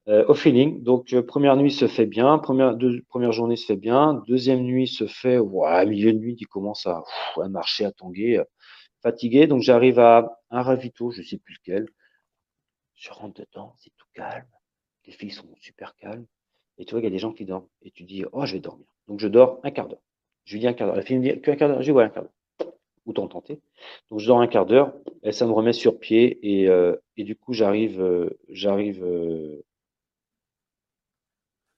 Euh, au feeling. Donc euh, première nuit se fait bien, première deux, première journée se fait bien, deuxième nuit se fait ouais, milieu de nuit il commence à, pff, à marcher, à tanguer, euh, fatigué. Donc j'arrive à un ravito, je sais plus lequel. Je rentre dedans, c'est tout calme. Les filles sont super calmes. Et tu vois, il y a des gens qui dorment. Et tu dis, oh, je vais dormir. Donc, je dors un quart d'heure. Je lui dis un quart d'heure. La fille me dit, qu'un quart d'heure? Je dis, ouais, un quart d'heure. Autant tenter. Donc, je dors un quart d'heure. Et ça me remet sur pied. Et, euh, et du coup, j'arrive, euh, j'arrive, euh...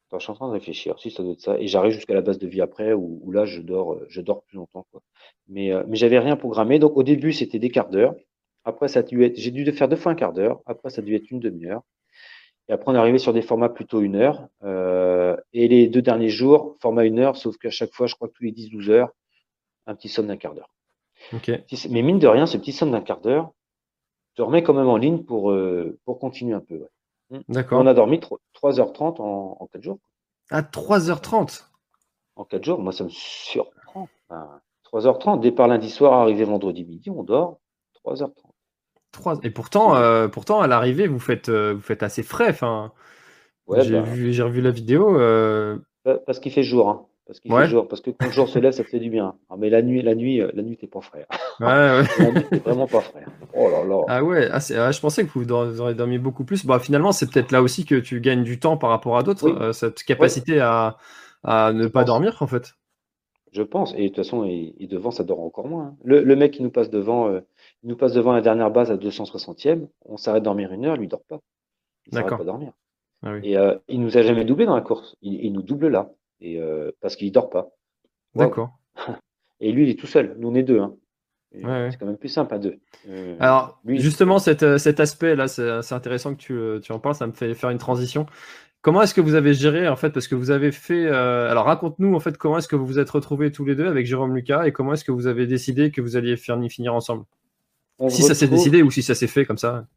Attends, je suis en train de réfléchir. Si, ça doit être ça. Et j'arrive jusqu'à la base de vie après, où, où là, je dors, euh, je dors plus longtemps, quoi. Mais, euh, mais j'avais rien programmé. Donc, au début, c'était des quarts d'heure. Après, ça a dû être, j'ai dû faire deux fois un quart d'heure. Après, ça a dû être une demi-heure. Et après, on est arrivé sur des formats plutôt une heure. Euh, et les deux derniers jours, format une heure, sauf qu'à chaque fois, je crois que tous les 10-12 heures, un petit somme d'un quart d'heure. Mais mine de rien, ce petit somme d'un quart d'heure te remet quand même en ligne pour, euh, pour continuer un peu. ouais. D'accord. On a dormi tro- 3h30 en, en 4 jours. À 3h30. En 4 jours, moi, ça me surprend. Enfin, 3h30, départ lundi soir, arrivé vendredi midi, on dort 3h30. 3... Et pourtant, euh, pourtant, à l'arrivée, vous faites, euh, vous faites assez frais. Enfin, Ouais, j'ai bah, j'ai revu la vidéo. euh, pa- parce qu'il fait jour. Hein. Parce qu'il Ouais. fait jour. Parce que quand le jour se lève, ça te fait du bien. Ah, mais la nuit, la nuit, euh, la nuit, t'es pas frais. Ouais, ouais. (laughs) La nuit, t'es vraiment pas frais. Oh là là. Ah ouais, ah, c'est- ah, je pensais que vous vous auriez dormi beaucoup plus. Bah, finalement, c'est peut-être là aussi que tu gagnes du temps par rapport à d'autres, Oui. euh, cette capacité à, à ne pas pense. dormir, en fait. Je pense. Et de toute façon, et, et devant, ça dort encore moins. hein. Le, le mec qui nous passe devant, euh, il nous passe devant la dernière base à 260e. On s'arrête de dormir une heure, lui il dort pas. Il s'arrête D'accord. pas dormir. Ah oui. Et euh, il nous a jamais doublé dans la course. Il, il nous double là. Et euh, parce qu'il dort pas. D'accord. (laughs) Et lui, il est tout seul. Nous, on est deux. Hein. Et Ouais, ouais. C'est quand même plus simple à deux. Euh, Alors, lui, justement, cet, euh, cet aspect-là, c'est intéressant que tu, tu en parles, ça me fait faire une transition. Comment est-ce que vous avez géré, en fait, parce que vous avez fait... euh, alors, raconte-nous, en fait, comment est-ce que vous vous êtes retrouvés tous les deux avec Jérôme Lucas et comment est-ce que vous avez décidé que vous alliez finir ensemble? On Si ça s'est décidé ou si ça s'est fait comme ça.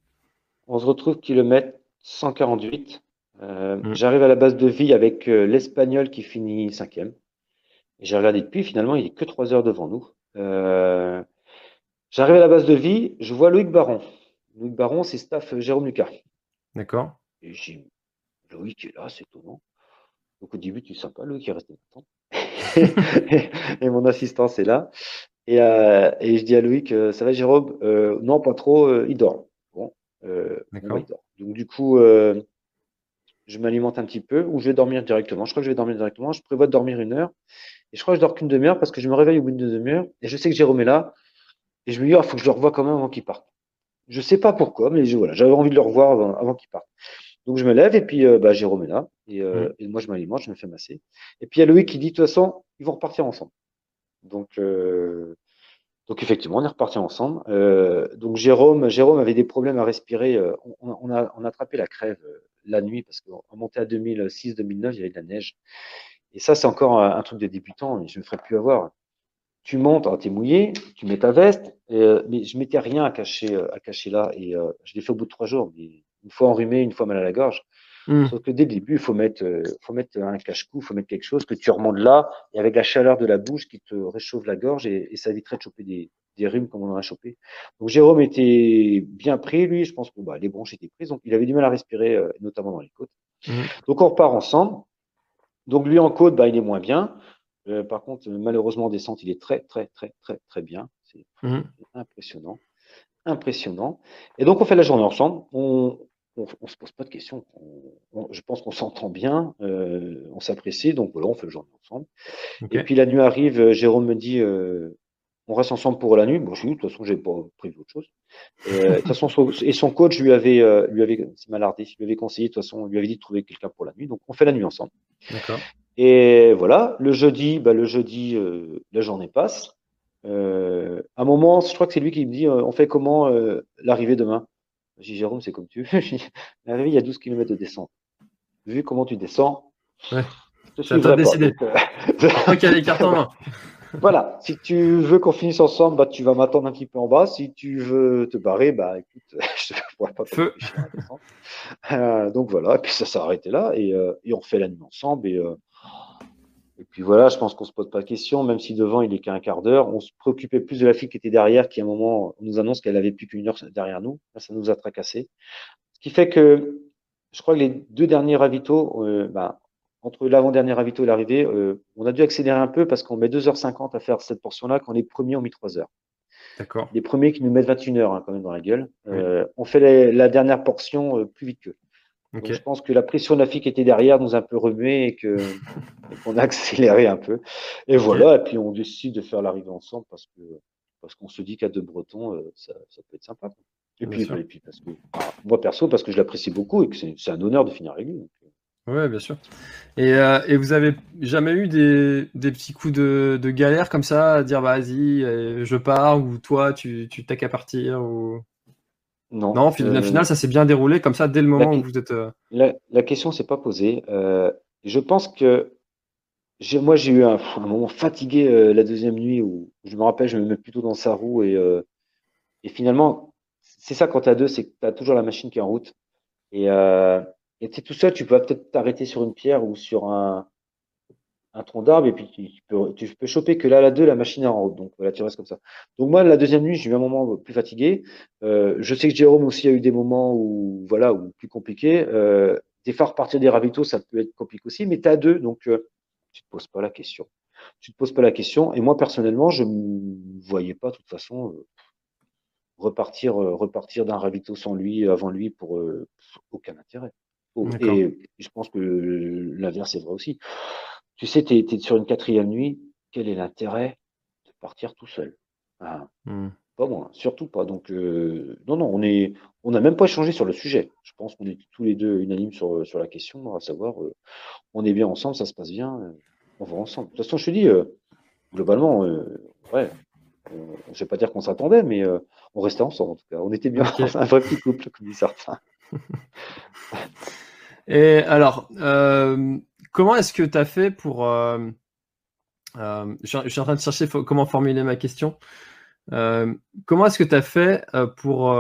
On se retrouve kilomètre 148. Euh, Mm. J'arrive à la base de vie avec euh, l'Espagnol qui finit cinquième. J'ai regardé depuis, finalement, il est que trois heures devant nous. Euh, J'arrive à la base de vie, je vois Loïc Baron. Loïc Baron, c'est staff Jérôme Lucas. D'accord Et j'ai Loïc est là, c'est étonnant. Donc au début, tu es sympa, Loïc est resté longtemps. (laughs) et mon assistance est là. Et, euh, et je dis à Loïc, ça va Jérôme? Euh, Non, pas trop, il dort. Bon, il dort. Donc du coup, je m'alimente un petit peu ou je vais dormir directement. Je crois que je vais dormir directement. Je prévois de dormir une heure. Et je crois que je dors qu'une demi-heure parce que je me réveille au bout d'une demi-heure. Et je sais que Jérôme est là. Et je me dis, il faut que je le revoie quand même avant qu'il parte. Je sais pas pourquoi, mais je- voilà, j'avais envie de le revoir avant, avant qu'il parte. Donc je me lève et puis euh, bah, Jérôme est là. Et, euh, et moi je m'alimente, je me fais masser. Et puis il y a Loïc qui dit, de toute façon, ils vont repartir ensemble. Donc, euh, donc effectivement, on est reparti ensemble. Euh, donc Jérôme, Jérôme avait des problèmes à respirer. euh, On, a, attrapé la crève euh, la nuit parce qu'on montait à 2006-2009, il y avait de la neige. Et ça, c'est encore un, truc de débutant, mais je me ferai plus avoir. Tu montes, tu es mouillé, tu mets ta veste, mais je mettais rien à cacher, là. Et je l'ai fait au bout de trois jours, une fois enrhumé, une fois mal à la gorge. Hmm. Sauf que dès le début, il faut mettre, euh, faut mettre un cache-cou, il faut mettre quelque chose que tu remontes là, et avec la chaleur de la bouche qui te réchauffe la gorge, et, et ça éviterait de choper des, des rhumes comme on en a chopé. Donc Jérôme était bien pris, lui, je pense que bah, les bronches étaient prises, donc il avait du mal à respirer, euh, notamment dans les côtes. Mhm. Donc on repart ensemble. Donc lui en côte, bah, il est moins bien. Euh, par contre, malheureusement en descente, il est très, très, très, très, très bien. C'est Mhm. impressionnant. Impressionnant. Et donc, on fait la journée ensemble. On, on, on se pose pas de questions. On- on- je pense qu'on s'entend bien. euh, on s'apprécie. Donc, voilà, on fait la journée ensemble. Et puis, la nuit arrive. euh, Jérôme me dit euh, on reste ensemble pour la nuit. Bon, je dis, de toute façon, j'ai pas prévu autre chose. Et, euh, de toute façon, son, et son coach lui avait, lui avait, c'est malardé, lui avait conseillé, de toute façon, lui avait dit de trouver quelqu'un pour la nuit. Donc, on fait la nuit ensemble. Et voilà, le jeudi, bah, le jeudi, la journée passe. À un moment, je crois que c'est lui qui me dit, on fait comment l'arrivée demain? J'ai dit, Jérôme, c'est comme tu veux. (laughs) il y a 12 km de descente. Vu comment tu descends, Ouais. je te C'est à toi pas. euh, qui as les cartes en main. (laughs) voilà, si tu veux qu'on finisse ensemble, bah, tu vas m'attendre un petit peu en bas. Si tu veux te barrer, bah écoute, (laughs) je ne pourrais pas Feu. Euh, donc voilà, et puis ça s'est arrêté là, et, euh, et on fait la nuit ensemble. Et, euh, et puis voilà, je pense qu'on se pose pas de questions, même si devant il est qu'à un quart d'heure. On se préoccupait plus de la fille qui était derrière, qui à un moment nous annonce qu'elle avait plus qu'une heure derrière nous. Ça nous a tracassé. Ce qui fait que je crois que les deux derniers ravitaux, euh, bah, entre l'avant-dernier ravito et l'arrivée, euh, on a dû accélérer un peu parce qu'on met 2h50 à faire cette portion-là quand les premiers ont mis 3 heures. D'accord. Les premiers qui nous mettent 21 heures hein, quand même dans la gueule. Euh, On fait les- la dernière portion euh, plus vite qu'eux. Donc, je pense que la pression de la fille qui était derrière nous a un peu remué et que (laughs) qu'on a accéléré un peu. Et voilà, et puis on décide de faire l'arrivée ensemble parce que parce qu'on se dit qu'à deux Bretons, euh, ça, ça peut être sympa. quoi. Et Bien puis, et puis parce que moi perso, parce que je l'apprécie beaucoup et que c'est un honneur de finir avec lui. euh. Ouais, bien sûr. Et, euh, et vous avez jamais eu des, des petits coups de, de galère comme ça, à dire bah, vas-y, euh, je pars, ou toi, tu tu t'as qu'à partir, ou... Non, Non, euh, final, ça s'est bien déroulé comme ça dès le moment la- où vous êtes. euh, La, la question s'est pas posée. Euh, je pense que moi, j'ai eu un, un moment fatigué euh, la deuxième nuit où je me rappelle, je me mets plutôt dans sa roue et, euh, et finalement, c'est ça quand tu as deux, c'est que tu as toujours la machine qui est en route. Et euh, et tu es tout seul, tu peux peut-être t'arrêter sur une pierre ou sur un, un tronc d'arbre et puis tu, tu peux, tu peux choper que là, la deux, la machine est en route. Donc voilà, tu restes comme ça. Donc moi, la deuxième nuit, j'ai eu un moment plus fatigué. Euh, je sais que Jérôme aussi a eu des moments où, voilà, où plus compliqué. Euh, des fois, repartir des ravitaux, ça peut être compliqué aussi, mais tu as deux, donc euh, tu te poses pas la question. Tu te poses pas la question. Et moi, personnellement, je me voyais pas, de toute façon, euh, repartir, euh, repartir d'un ravito sans lui, avant lui, pour euh, aucun intérêt. Oh, et je pense que l'inverse est vrai aussi. Tu sais, tu es, sur une quatrième nuit, quel est l'intérêt de partir tout seul? Ah, hmm. Pas moi, surtout pas. Donc, euh, non, non, on est, on n'a même pas échangé sur le sujet. Je pense qu'on est tous les deux unanimes sur, sur la question, à savoir, euh, on est bien ensemble, ça se passe bien, euh, on va ensemble. De toute façon, je te dis, globalement, ouais, je vais pas dire qu'on s'attendait, mais euh, on restait ensemble en tout cas. On était bien, (laughs) un vrai petit couple, comme disent certains. (laughs) Et alors, euh, comment est-ce que tu as fait pour... euh, euh, je, suis- je suis en train de chercher comment formuler ma question. Euh, comment est-ce que tu as fait pour...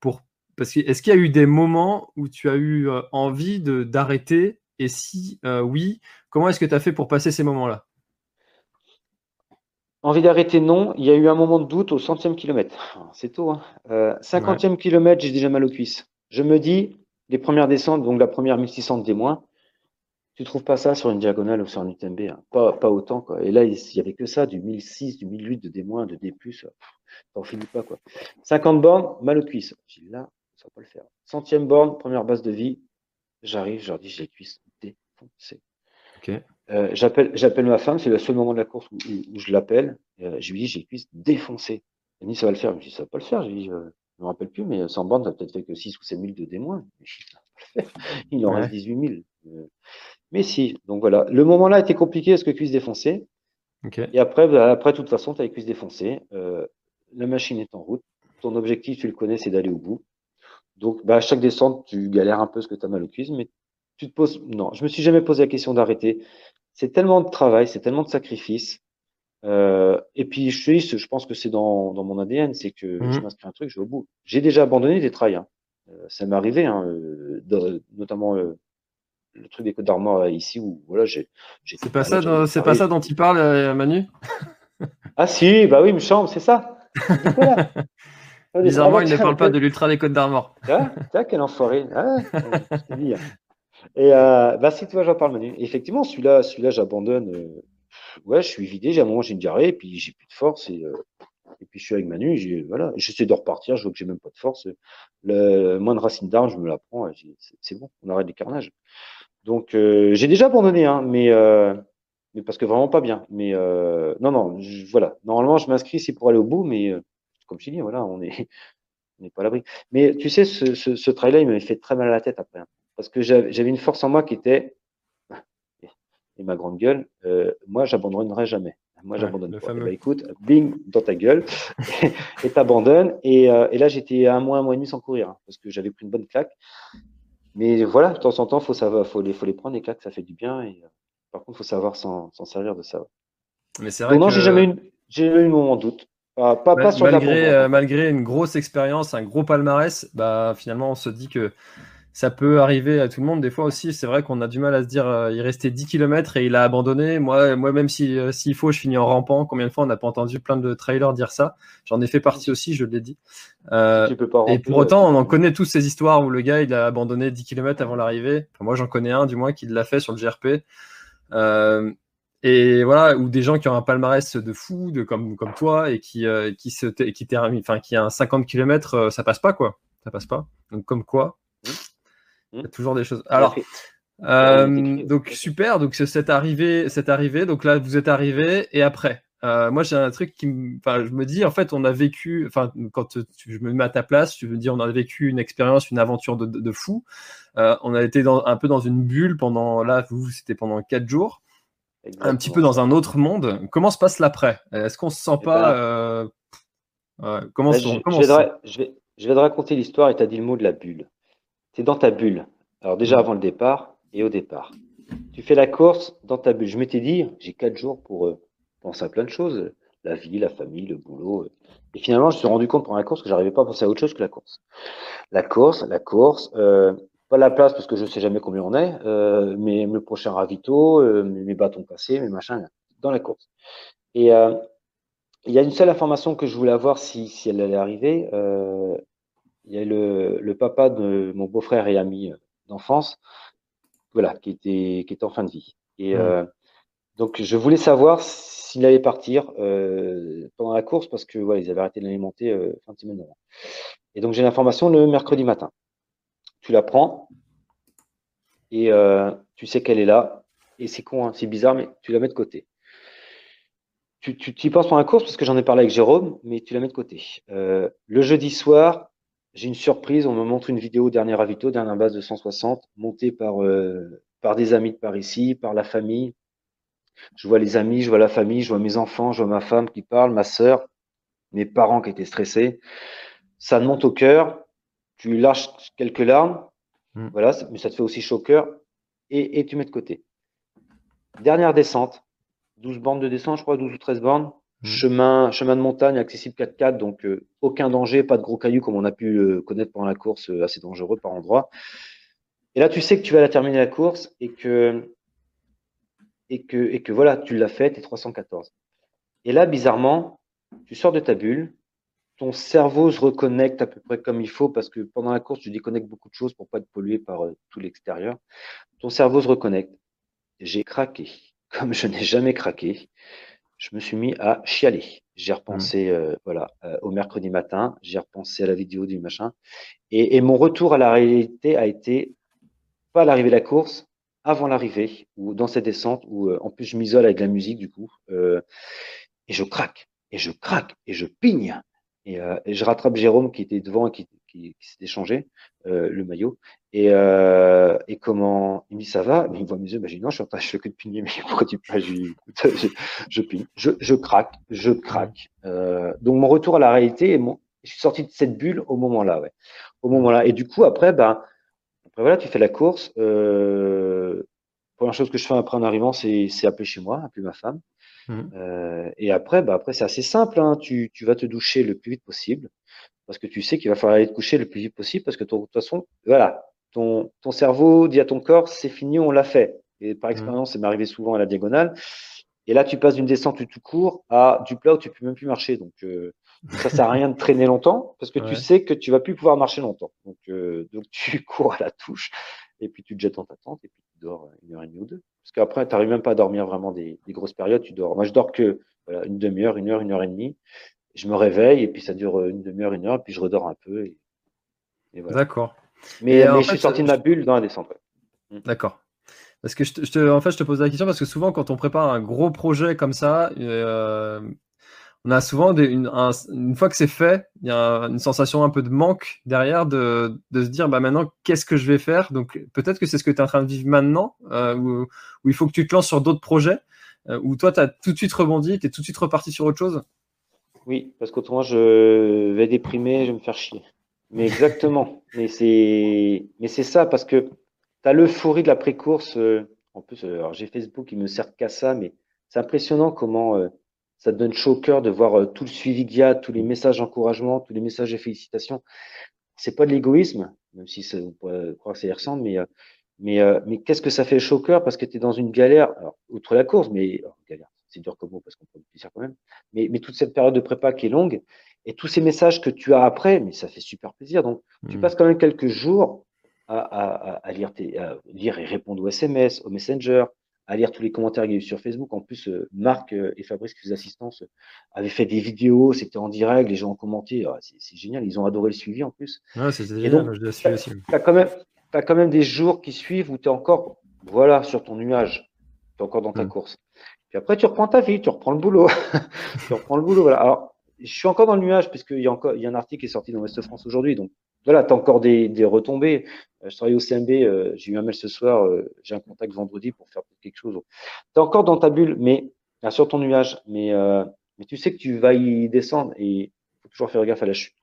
pour parce que est-ce qu'il y a eu des moments où tu as eu envie de d'arrêter? Et si oui, comment est-ce que tu as fait pour passer ces moments-là? Envie d'arrêter, non. Il y a eu un moment de doute au centième kilomètre. C'est tôt, hein. Cinquantième kilomètre, j'ai déjà mal aux cuisses. Je me dis, les premières descentes, donc la première 1600 des moins, tu trouves pas ça sur une diagonale ou sur un UTMB, hein. pas, pas autant, quoi. Et là, il y avait que ça, du 1006, du 1008, de D-, de D+, pff, t'en finis pas, quoi. 50 bornes, mal aux cuisses. J'ai dit, là, ça va pas le faire. Centième borne, première base de vie, j'arrive, je leur dis, j'ai les cuisses défoncées. Euh, j'appelle, j'appelle ma femme, c'est le seul moment de la course où, où- où je l'appelle. Euh, je lui dis, j'ai les cuisses défoncées. Elle me dit, ça va le faire. Je lui dis, ça va pas le faire. Je lui dis, euh, je me rappelle plus, mais 100 bornes, ça peut-être fait que 6 ou 7 000 de D-. Je dis, ça va pas le faire. (laughs) Il en Ouais. reste 18 000. Mais si, donc voilà. Le moment-là était compliqué parce que cuisses défoncées. Ok. Et après, bah, après, de toute façon, tu as les cuisses défoncées. Euh, la machine est en route. Ton objectif, tu le connais, c'est d'aller au bout. Donc, bah, à chaque descente, tu galères un peu parce que tu as mal aux cuisses, mais tu te poses. Non, je me suis jamais posé la question d'arrêter. C'est tellement de travail, c'est tellement de sacrifices. Euh, et puis, je dis, je pense que c'est dans, dans mon ADN, c'est que Mhm. je m'inscris un truc, je vais au bout. J'ai déjà abandonné des trails. hein. Euh, ça m'est arrivé, hein, notamment le truc des Côtes d'Armor euh, ici, où voilà, j'ai. C'est pas ça, c'est pas ça dont il parle, euh, Manu? (laughs) Ah si, bah oui, me chambre, c'est ça. (laughs) Ah, Bizarrement, il ne parle pas de l'ultra des Côtes d'Armor. (laughs) Ah, tiens, quel enfoiré. Ah, hein. Et euh, bah si, tu vois, j'en parle, Manu. Effectivement, celui-là, celui-là, j'abandonne. euh, ouais, je suis vidé. J'ai un moment, j'ai une diarrhée, et puis j'ai plus de force. Et, euh, et puis je suis avec Manu. J'ai voilà, j'essaie de repartir. Je vois que j'ai même pas de force. Le moins de racine d'arbre, je me la prends. c'est bon, on arrête les carnages. Donc euh, j'ai déjà abandonné, hein, mais euh, mais parce que vraiment pas bien. Mais euh, non, non, voilà. Normalement, je m'inscris, c'est pour aller au bout, mais euh, comme je dis, voilà, on est, (laughs) on n'est pas à l'abri. Mais tu sais, ce, ce, ce trail-là, il m'avait fait très mal à la tête après, hein. parce que j'avais une force en moi qui était, (laughs) et ma grande gueule, euh, moi, j'abandonnerai jamais. Moi, j'abandonne pas. Bah, écoute, bing, dans ta gueule, (laughs) et t'abandonnes. Et, euh, et là, j'étais un mois, un mois et demi sans courir, hein, parce que j'avais pris une bonne claque. Mais voilà, de temps en temps, faut savoir, faut les, faut les prendre les claques, ça fait du bien. Et, euh, par contre, faut savoir s'en servir de ça. Mais c'est vrai. Non, j'ai jamais eu, j'ai eu un moment de doute. Pas, pas, pas sur malgré, euh, malgré une grosse expérience, un gros palmarès, bah finalement, on se dit que ça peut arriver à tout le monde. Des fois aussi, c'est vrai qu'on a du mal à se dire, euh, il restait 10 km et il a abandonné. Moi, moi même euh, s'il faut, je finis en rampant. Combien de fois on n'a pas entendu plein de trailers dire ça? J'en ai fait partie aussi, je l'ai dit. Euh, et pour autant, on en connaît tous ces histoires où le gars, il a abandonné 10 km avant l'arrivée. moi, j'en connais un, du moins, qui l'a fait sur le GRP. et voilà, ou des gens qui ont un palmarès de fou, de, comme, comme toi, et qui, qui, se, qui, enfin, qui a un 50 km, ça passe pas, quoi. Ça passe pas. Donc, comme quoi. Il y a toujours des choses. Alors, euh, donc super. Donc cette arrivée, cette arrivée. Donc là, vous êtes arrivé et après. Euh, moi, j'ai un truc qui, enfin, je me dis, en fait, on a vécu, enfin, quand je me mets à ta place, je me dis, on a vécu une expérience, une aventure de, de, fou. Euh, on a été dans, un peu dans une bulle pendant, là, vous, c'était pendant quatre jours, un petit peu dans un autre monde. Comment se passe l'après? Est-ce qu'on se sent eh pas ben, Comment, bah, je, comment je, vais je, vais, je vais te raconter l'histoire et tu as dit le mot de la bulle tu dans ta bulle. Alors déjà avant le départ et au départ. Tu fais la course dans ta bulle. Je m'étais dit, j'ai quatre jours pour euh, penser à plein de choses. La vie, la famille, le boulot. Et finalement, je me suis rendu compte pendant la course que j'arrivais pas à penser à autre chose que la course. La course, la course, euh, pas la place parce que je sais jamais combien on est, euh, mais le prochain ravito, euh, mes bâtons passés, mes machins, dans la course. Et euh, il y a une seule information que je voulais avoir si, si elle allait arriver, euh, il y a le, le papa de mon beau-frère et ami euh, d'enfance, voilà, qui était, qui était en fin de vie. Et mmh. euh, donc, je voulais savoir s'il allait partir euh, pendant la course parce que voilà, ils avaient arrêté de l'alimenter euh, fin de semaine. Et donc, j'ai l'information le mercredi matin. Tu la prends et tu sais qu'elle est là. Et c'est con, hein, c'est bizarre, mais tu la mets de côté. Tu, tu, y penses pendant la course parce que j'en ai parlé avec Jérôme, mais tu la mets de côté. Le jeudi soir, j'ai une surprise, on me montre une vidéo dernier ravito, dernière base de 160, montée par, euh, par des amis de par ici, par la famille. Je vois les amis, je vois la famille, je vois mes enfants, je vois ma femme qui parle, ma sœur, mes parents qui étaient stressés. Ça te monte au cœur, tu lâches quelques larmes, mm. voilà, mais ça te fait aussi chaud au cœur, et, et tu mets de côté. Dernière descente, 12 bornes de descente, je crois, 12 ou 13 bornes. Mmh. Chemin, chemin de montagne accessible 4x4, donc euh, aucun danger, pas de gros cailloux comme on a pu euh, connaître pendant la course, euh, assez dangereux par endroit. Et là, tu sais que tu vas la terminer la course et que et que et que voilà, tu l'as fait, es 314. Et là, bizarrement, tu sors de ta bulle, ton cerveau se reconnecte à peu près comme il faut parce que pendant la course, tu déconnectes beaucoup de choses pour pas être pollué par tout l'extérieur. Ton cerveau se reconnecte. J'ai craqué, comme je n'ai jamais craqué je me suis mis à chialer. J'ai repensé, mmh. euh, voilà, euh, au mercredi matin, j'ai repensé à la vidéo du machin, et, mon retour à la réalité a été pas à l'arrivée de la course, avant l'arrivée ou dans cette descente où euh, en plus je m'isole avec la musique du coup, et je craque, et je craque, et je pigne, et, et je rattrape Jérôme qui était devant et qui, qui, qui s'était changé euh, le maillot. Et, euh, et comment il me dit ça va? Mais Il voit mes yeux, bah, je dis non, je suis en train, je fais que de pigner, mais (laughs) pourquoi tu peux je, je, je pigne, je, je craque, je craque. Euh, donc mon retour à la réalité, mon, je suis sorti de cette bulle au moment-là, ouais, au moment-là. Et du coup après, ben après voilà, tu fais la course. Euh, première chose que je fais après en arrivant, c'est appeler chez moi, appeler ma femme. Mmh. Euh, et après, bah après c'est assez simple. Hein. Tu, tu vas te doucher le plus vite possible parce que tu sais qu'il va falloir aller te coucher le plus vite possible parce que de toute façon, voilà, ton, ton cerveau dit à ton corps, c'est fini, on l'a fait. Et par mmh. expérience, ça m'est arrivé souvent à la diagonale. Et là, tu passes d'une descente tout court à du plat où tu peux même plus marcher. Donc, euh, ça sert à rien de traîner longtemps parce que tu sais que tu vas plus pouvoir marcher longtemps. Donc, euh, donc tu (laughs) cours à la touche et puis tu te jettes dans ta tente et puis tu dors une heure et demie ou deux. Parce qu'après, tu n'arrives même pas à dormir vraiment des, des, grosses périodes. Tu dors. Moi, je dors que voilà, une demi-heure, une heure, une heure et demie je me réveille et puis ça dure une demi-heure, une heure, et puis je redors un peu. Et, voilà. D'accord. Mais, mais je suis sorti de ma bulle dans la descente. Mm. D'accord. Parce que je te, en fait, je te pose la question parce que souvent, quand on prépare un gros projet comme ça, on a souvent une, fois que c'est fait, il y a une sensation un peu de manque derrière de, se dire bah maintenant qu'est-ce que je vais faire? Donc peut-être que c'est ce que tu es en train de vivre maintenant, euh, où, il faut que tu te lances sur d'autres projets, euh, où toi tu as tout de suite rebondi, tu es tout de suite reparti sur autre chose? Oui, parce qu'autrement je vais déprimer, je vais me faire chier. Mais exactement. (laughs) mais c'est mais c'est ça parce que tu as l'euphorie de la pré-course. Euh, en plus, alors j'ai Facebook, il me sert qu'à ça, mais c'est impressionnant comment ça te donne chaud au cœur de voir euh, tout le suivi qu'il y a, tous les messages d'encouragement, tous les messages de félicitations. C'est pas de l'égoïsme, même si ça, on pourrait croire que ça y ressemble, mais, euh, mais, euh, mais qu'est-ce que ça fait chaud au cœur parce que tu es dans une galère, alors, outre la course, mais galère, c'est dur comme mot parce qu'on peut le plaisir quand même, mais, mais toute cette période de prépa qui est longue et tous ces messages que tu as après, mais ça fait super plaisir. Donc, tu mmh. passes quand même quelques jours à, à, à, lire, tes, à lire et répondre aux SMS, aux Messenger, à lire tous les commentaires qu'il y a eu sur Facebook. En plus, euh, Marc euh, et Fabrice, qui faisaient assistance, euh, avaient fait des vidéos, c'était en direct, les gens ont commenté. Ah, c'est génial, ils ont adoré le suivi en plus. Ouais, c'est génial, je Tu as, quand même, as quand même des jours qui suivent où tu es encore voilà, sur ton nuage, tu es encore dans ta mm. course. Puis après, tu reprends ta vie, tu reprends le boulot. (laughs) tu reprends le boulot. Voilà. Alors, je suis encore dans le nuage, puisqu'il y, a encore, il y a un article qui est sorti dans West France aujourd'hui. Donc, voilà, tu as encore des, des retombées. Euh, je travaille au CMB, euh, j'ai eu un mail ce soir, euh, j'ai un contact vendredi pour faire quelque chose. Tu es encore dans ta bulle, mais sur ton nuage, mais, mais tu sais que tu vas y descendre et il faut toujours faire gaffe à la chute.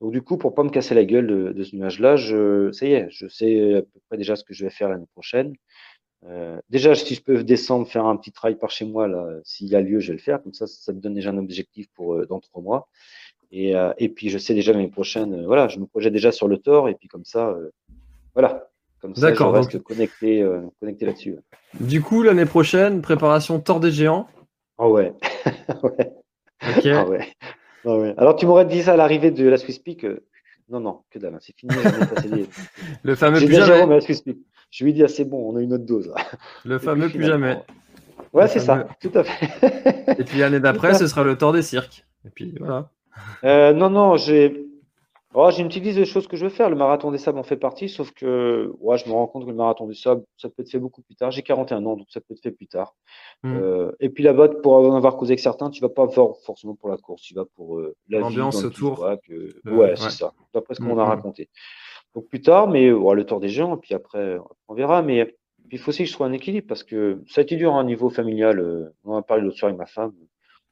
Donc du coup, pour pas me casser la gueule de, de ce nuage-là, je, ça y est, je sais à peu près déjà ce que je vais faire l'année prochaine. Euh, déjà, si je peux descendre, faire un petit travail par chez moi, là, s'il y a lieu, je vais le faire. Comme ça, ça te donne déjà un objectif pour dans trois mois. Et, et puis, je sais déjà l'année prochaine, voilà, je me projette déjà sur le tort. Et puis, comme ça, voilà. Comme ça, je reste connecté, euh, connecté là-dessus. Du coup, l'année prochaine, préparation Tort des Géants? Oh ouais. (laughs) ouais. Ok. Ah ouais. Ah ouais. Alors, tu m'aurais dit ça à l'arrivée de la Swiss Peak. Non, non, que dalle, hein, c'est fini. (laughs) Le fameux plus jamais. Je lui dit, ah, c'est bon, on a une autre dose. Le fameux plus jamais. Ouais, c'est ça, tout à fait. Et puis l'année d'après, (laughs) ce sera le Tort des cirques. Et puis voilà. Euh, non, non, j'ai Oh, j'ai une petite liste de choses que je veux faire. Le marathon des sables en fait partie, sauf que ouais, je me rends compte que le marathon des sables, ça peut être fait beaucoup plus tard. J'ai 41 ans, donc ça peut être fait plus tard. Hmm. Euh, et puis là-bas, pour en avoir causé avec certains, tu vas pas forcément pour la course, tu vas pour euh, l'ambiance autour. ouais, c'est ça, d'après ce qu'on hmm, a hmm. raconté. Donc plus tard, mais le tour des gens, et puis après, on verra. Mais il faut aussi que je sois un équilibre parce que ça a été dur à un niveau familial. Euh, on en a parlé l'autre soir avec ma femme.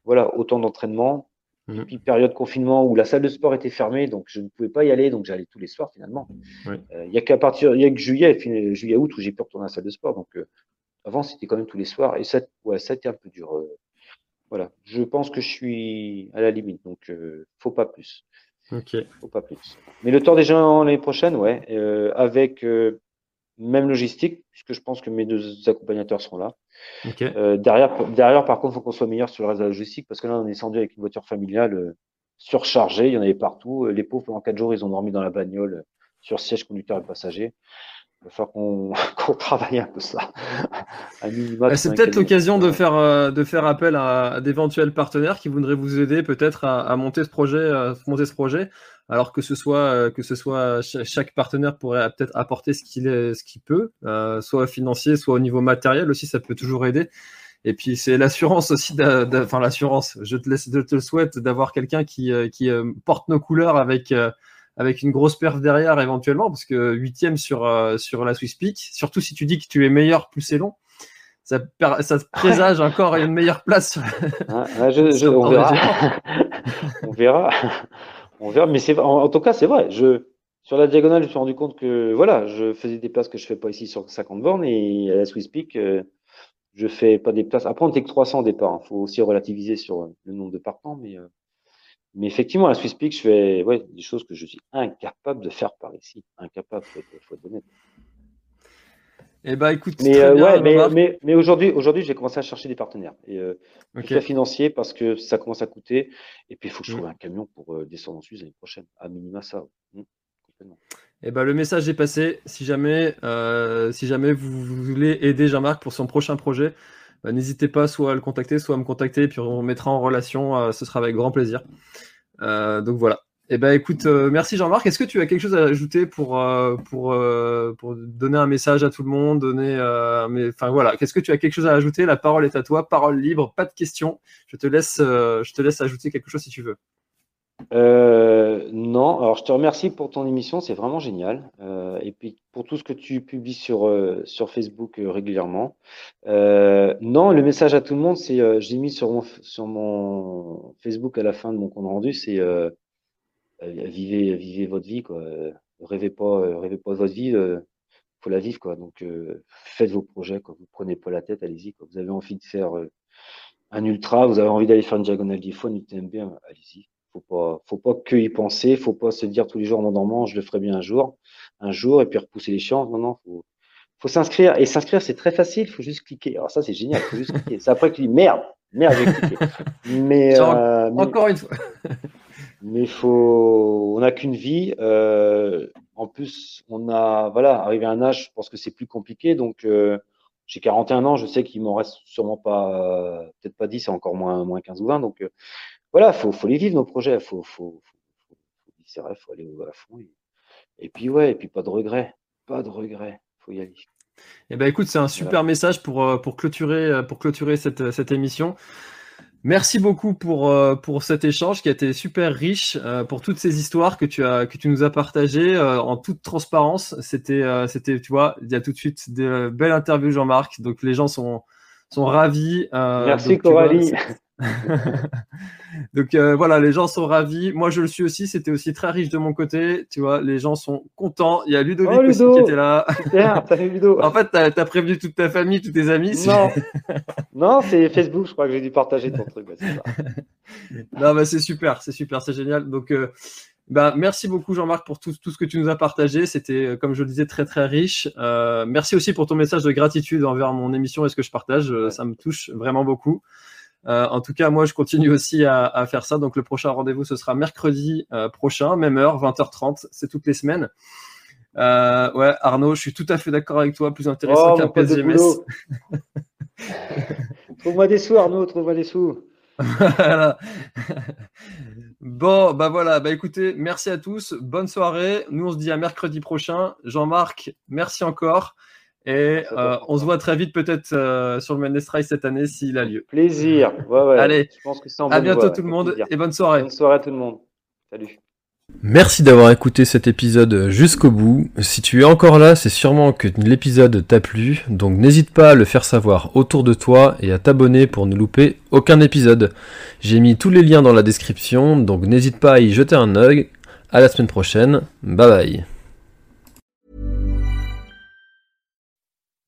Voilà, autant d'entraînement, et mhm. puis période confinement où la salle de sport était fermée, donc je ne pouvais pas y aller, donc j'allais tous les soirs finalement. Euh, il n'y a qu'à partir, il y a que juillet, juillet août où j'ai pu retourner à la salle de sport. Donc euh, avant c'était quand même tous les soirs et ça, ouais, ça a été un peu dur. Euh, voilà, je pense que je suis à la limite, donc faut pas plus. Ok. Faut pas plus. Mais le temps des gens l'année prochaine, ouais, avec même logistique, puisque je pense que mes deux accompagnateurs seront là. Euh, derrière, derrière, par contre, il faut qu'on soit meilleur sur le reste de la logistique, parce que là, on est descendu avec une voiture familiale euh, surchargée, il y en avait partout. Euh, les pauvres, pendant quatre jours, ils ont dormi dans la bagnole, sur siège conducteur et passager. Il va falloir qu'on (laughs) travaille un peu ça. (laughs) C'est peut-être l'occasion de faire, de faire appel à, d'éventuels partenaires qui voudraient vous aider peut-être à, monter ce projet, à monter ce projet alors que ce soit euh, que ce soit chaque partenaire pourrait peut-être apporter ce qu'il ce qu'il peut, euh, soit financier, soit au niveau matériel aussi, ça peut toujours aider. Et puis c'est l'assurance aussi, enfin l'assurance. Je te laisse, je te le souhaite d'avoir quelqu'un qui euh, qui porte nos couleurs avec avec une grosse perf derrière éventuellement, parce que huitième sur sur la Swiss Peak, surtout si tu dis que tu es meilleur plus c'est long. Ça, ça présage encore une meilleure place. je, (laughs) (laughs) on verra. on verra. On verra, mais c'est en, tout cas, c'est vrai. Je, sur la diagonale, je me suis rendu compte que voilà, je faisais des places que je fais pas ici sur 50 bornes et à la Swiss Peak, euh, je fais pas des places. Après, on était que 300 au départ. Il hein. faut aussi relativiser sur le nombre de partants, mais euh, mais effectivement, à la Swiss Peak, je fais des choses que je suis incapable de faire par ici. Incapable, faut faut être honnête. Eh ben, écoute, mais, euh, ouais, mais, mais, mais, aujourd'hui, aujourd'hui, j'ai commencé à chercher des partenaires. Et euh, financier parce que ça commence à coûter. Et puis, il faut que je trouve mm. un camion pour euh, descendre en Suisse l'année prochaine. À minima, ça. Mm, eh ben, le message est passé. Si jamais, si jamais vous, voulez aider Jean-Marc pour son prochain projet, bah, n'hésitez pas soit à le contacter, soit à me contacter. Puis on mettra en relation. ce sera avec grand plaisir. donc voilà. Eh ben écoute, euh, merci Jean-Marc. Est-ce que tu as quelque chose à ajouter pour euh, euh, donner un message à tout le monde, donner mais enfin voilà, qu'est-ce que tu as quelque chose à ajouter? La parole est à toi, parole libre, pas de questions. Je te laisse ajouter quelque chose si tu veux. non, alors je te remercie pour ton émission, c'est vraiment génial. et puis pour tout ce que tu publies sur Facebook régulièrement. non, le message à tout le monde, c'est j'ai mis sur mon sur mon Facebook à la fin de mon compte rendu, c'est vivez, vivez votre vie, quoi. Rêvez pas, euh, rêvez pas de votre vie, euh, faut la vivre, quoi. Donc, faites vos projets, quoi. Vous prenez pas la tête, allez-y. Vous avez envie de faire un ultra, vous avez envie d'aller faire une diagonale d'iPhone, UTMB, allez-y. Faut pas, faut pas que y penser, faut pas se dire tous les jours en m'endormant, je le ferai bien un jour, un jour, et puis repousser les chances. Non, non, faut, faut s'inscrire. Et s'inscrire, c'est très facile, faut juste cliquer. Alors ça, c'est génial, faut juste cliquer. C'est après que tu dis merde, merde, j'ai cliqué. (laughs) Mais, encore une fois. (laughs) mais faut, on n'a qu'une vie. Euh, en plus, on a, voilà, arrivé à un âge, je pense que c'est plus compliqué. Donc, euh, j'ai 41 ans, je sais qu'il m'en reste sûrement pas, peut-être pas 10, c'est encore moins, moins 15 ou 20. Donc, euh, voilà, faut, faut les vivre nos projets. Faut, faut, faut, faut, faut, faut, faut aller à fond. Et, puis ouais, et puis pas de regrets, pas de regrets. Faut y aller. Eh ben écoute, c'est un super message pour, pour clôturer, pour clôturer cette, cette émission. Merci beaucoup pour, euh, pour cet échange qui a été super riche, euh, pour toutes ces histoires que tu, as, que tu nous as partagées euh, en toute transparence. C'était, c'était, tu vois, il y a tout de suite de belles interviews, Jean-Marc. Donc les gens sont, sont ravis. Merci Coralie. (laughs) Donc euh, voilà, les gens sont ravis. Moi, je le suis aussi. C'était aussi très riche de mon côté. Tu vois, les gens sont contents. Il y a Ludovic oh, aussi qui était là. Super, Ludo. (laughs) en fait, tu as, prévenu toute ta famille, tous tes amis. Non, (laughs) non c'est Facebook. Je crois que j'ai dû partager ton truc. non, bah, c'est super, c'est super, c'est génial. Donc, euh, bah, merci beaucoup Jean-Marc pour tout, tout, ce que tu nous as partagé. C'était, euh, comme je le disais, très très riche. merci aussi pour ton message de gratitude envers mon émission et ce que je partage. Ça me touche vraiment beaucoup. Euh, en tout cas, moi, je continue aussi à, faire ça. Donc, le prochain rendez-vous, ce sera mercredi euh, prochain, même heure, 20h30. C'est toutes les semaines. Euh, ouais, Arnaud, je suis tout à fait d'accord avec toi. Plus intéressant oh, qu'un PSGMS. (laughs) trouve-moi des sous, Arnaud. Trouve-moi des sous. (laughs) bon, bah voilà. Bah écoutez, merci à tous. Bonne soirée. Nous, on se dit à mercredi prochain. Jean-Marc, merci encore. Et euh, on se voit très vite peut-être euh, sur le Mendes cette année s'il a lieu. Plaisir. Allez, je pense que à bientôt tout le monde et bonne soirée. Bonne soirée à tout le monde. Salut. Merci d'avoir écouté cet épisode jusqu'au bout. Si tu es encore là, c'est sûrement que l'épisode t'a plu, donc n'hésite pas à le faire savoir autour de toi et à t'abonner pour ne louper aucun épisode. J'ai mis tous les liens dans la description, donc n'hésite pas à y jeter un œil. À la semaine prochaine. Bye bye.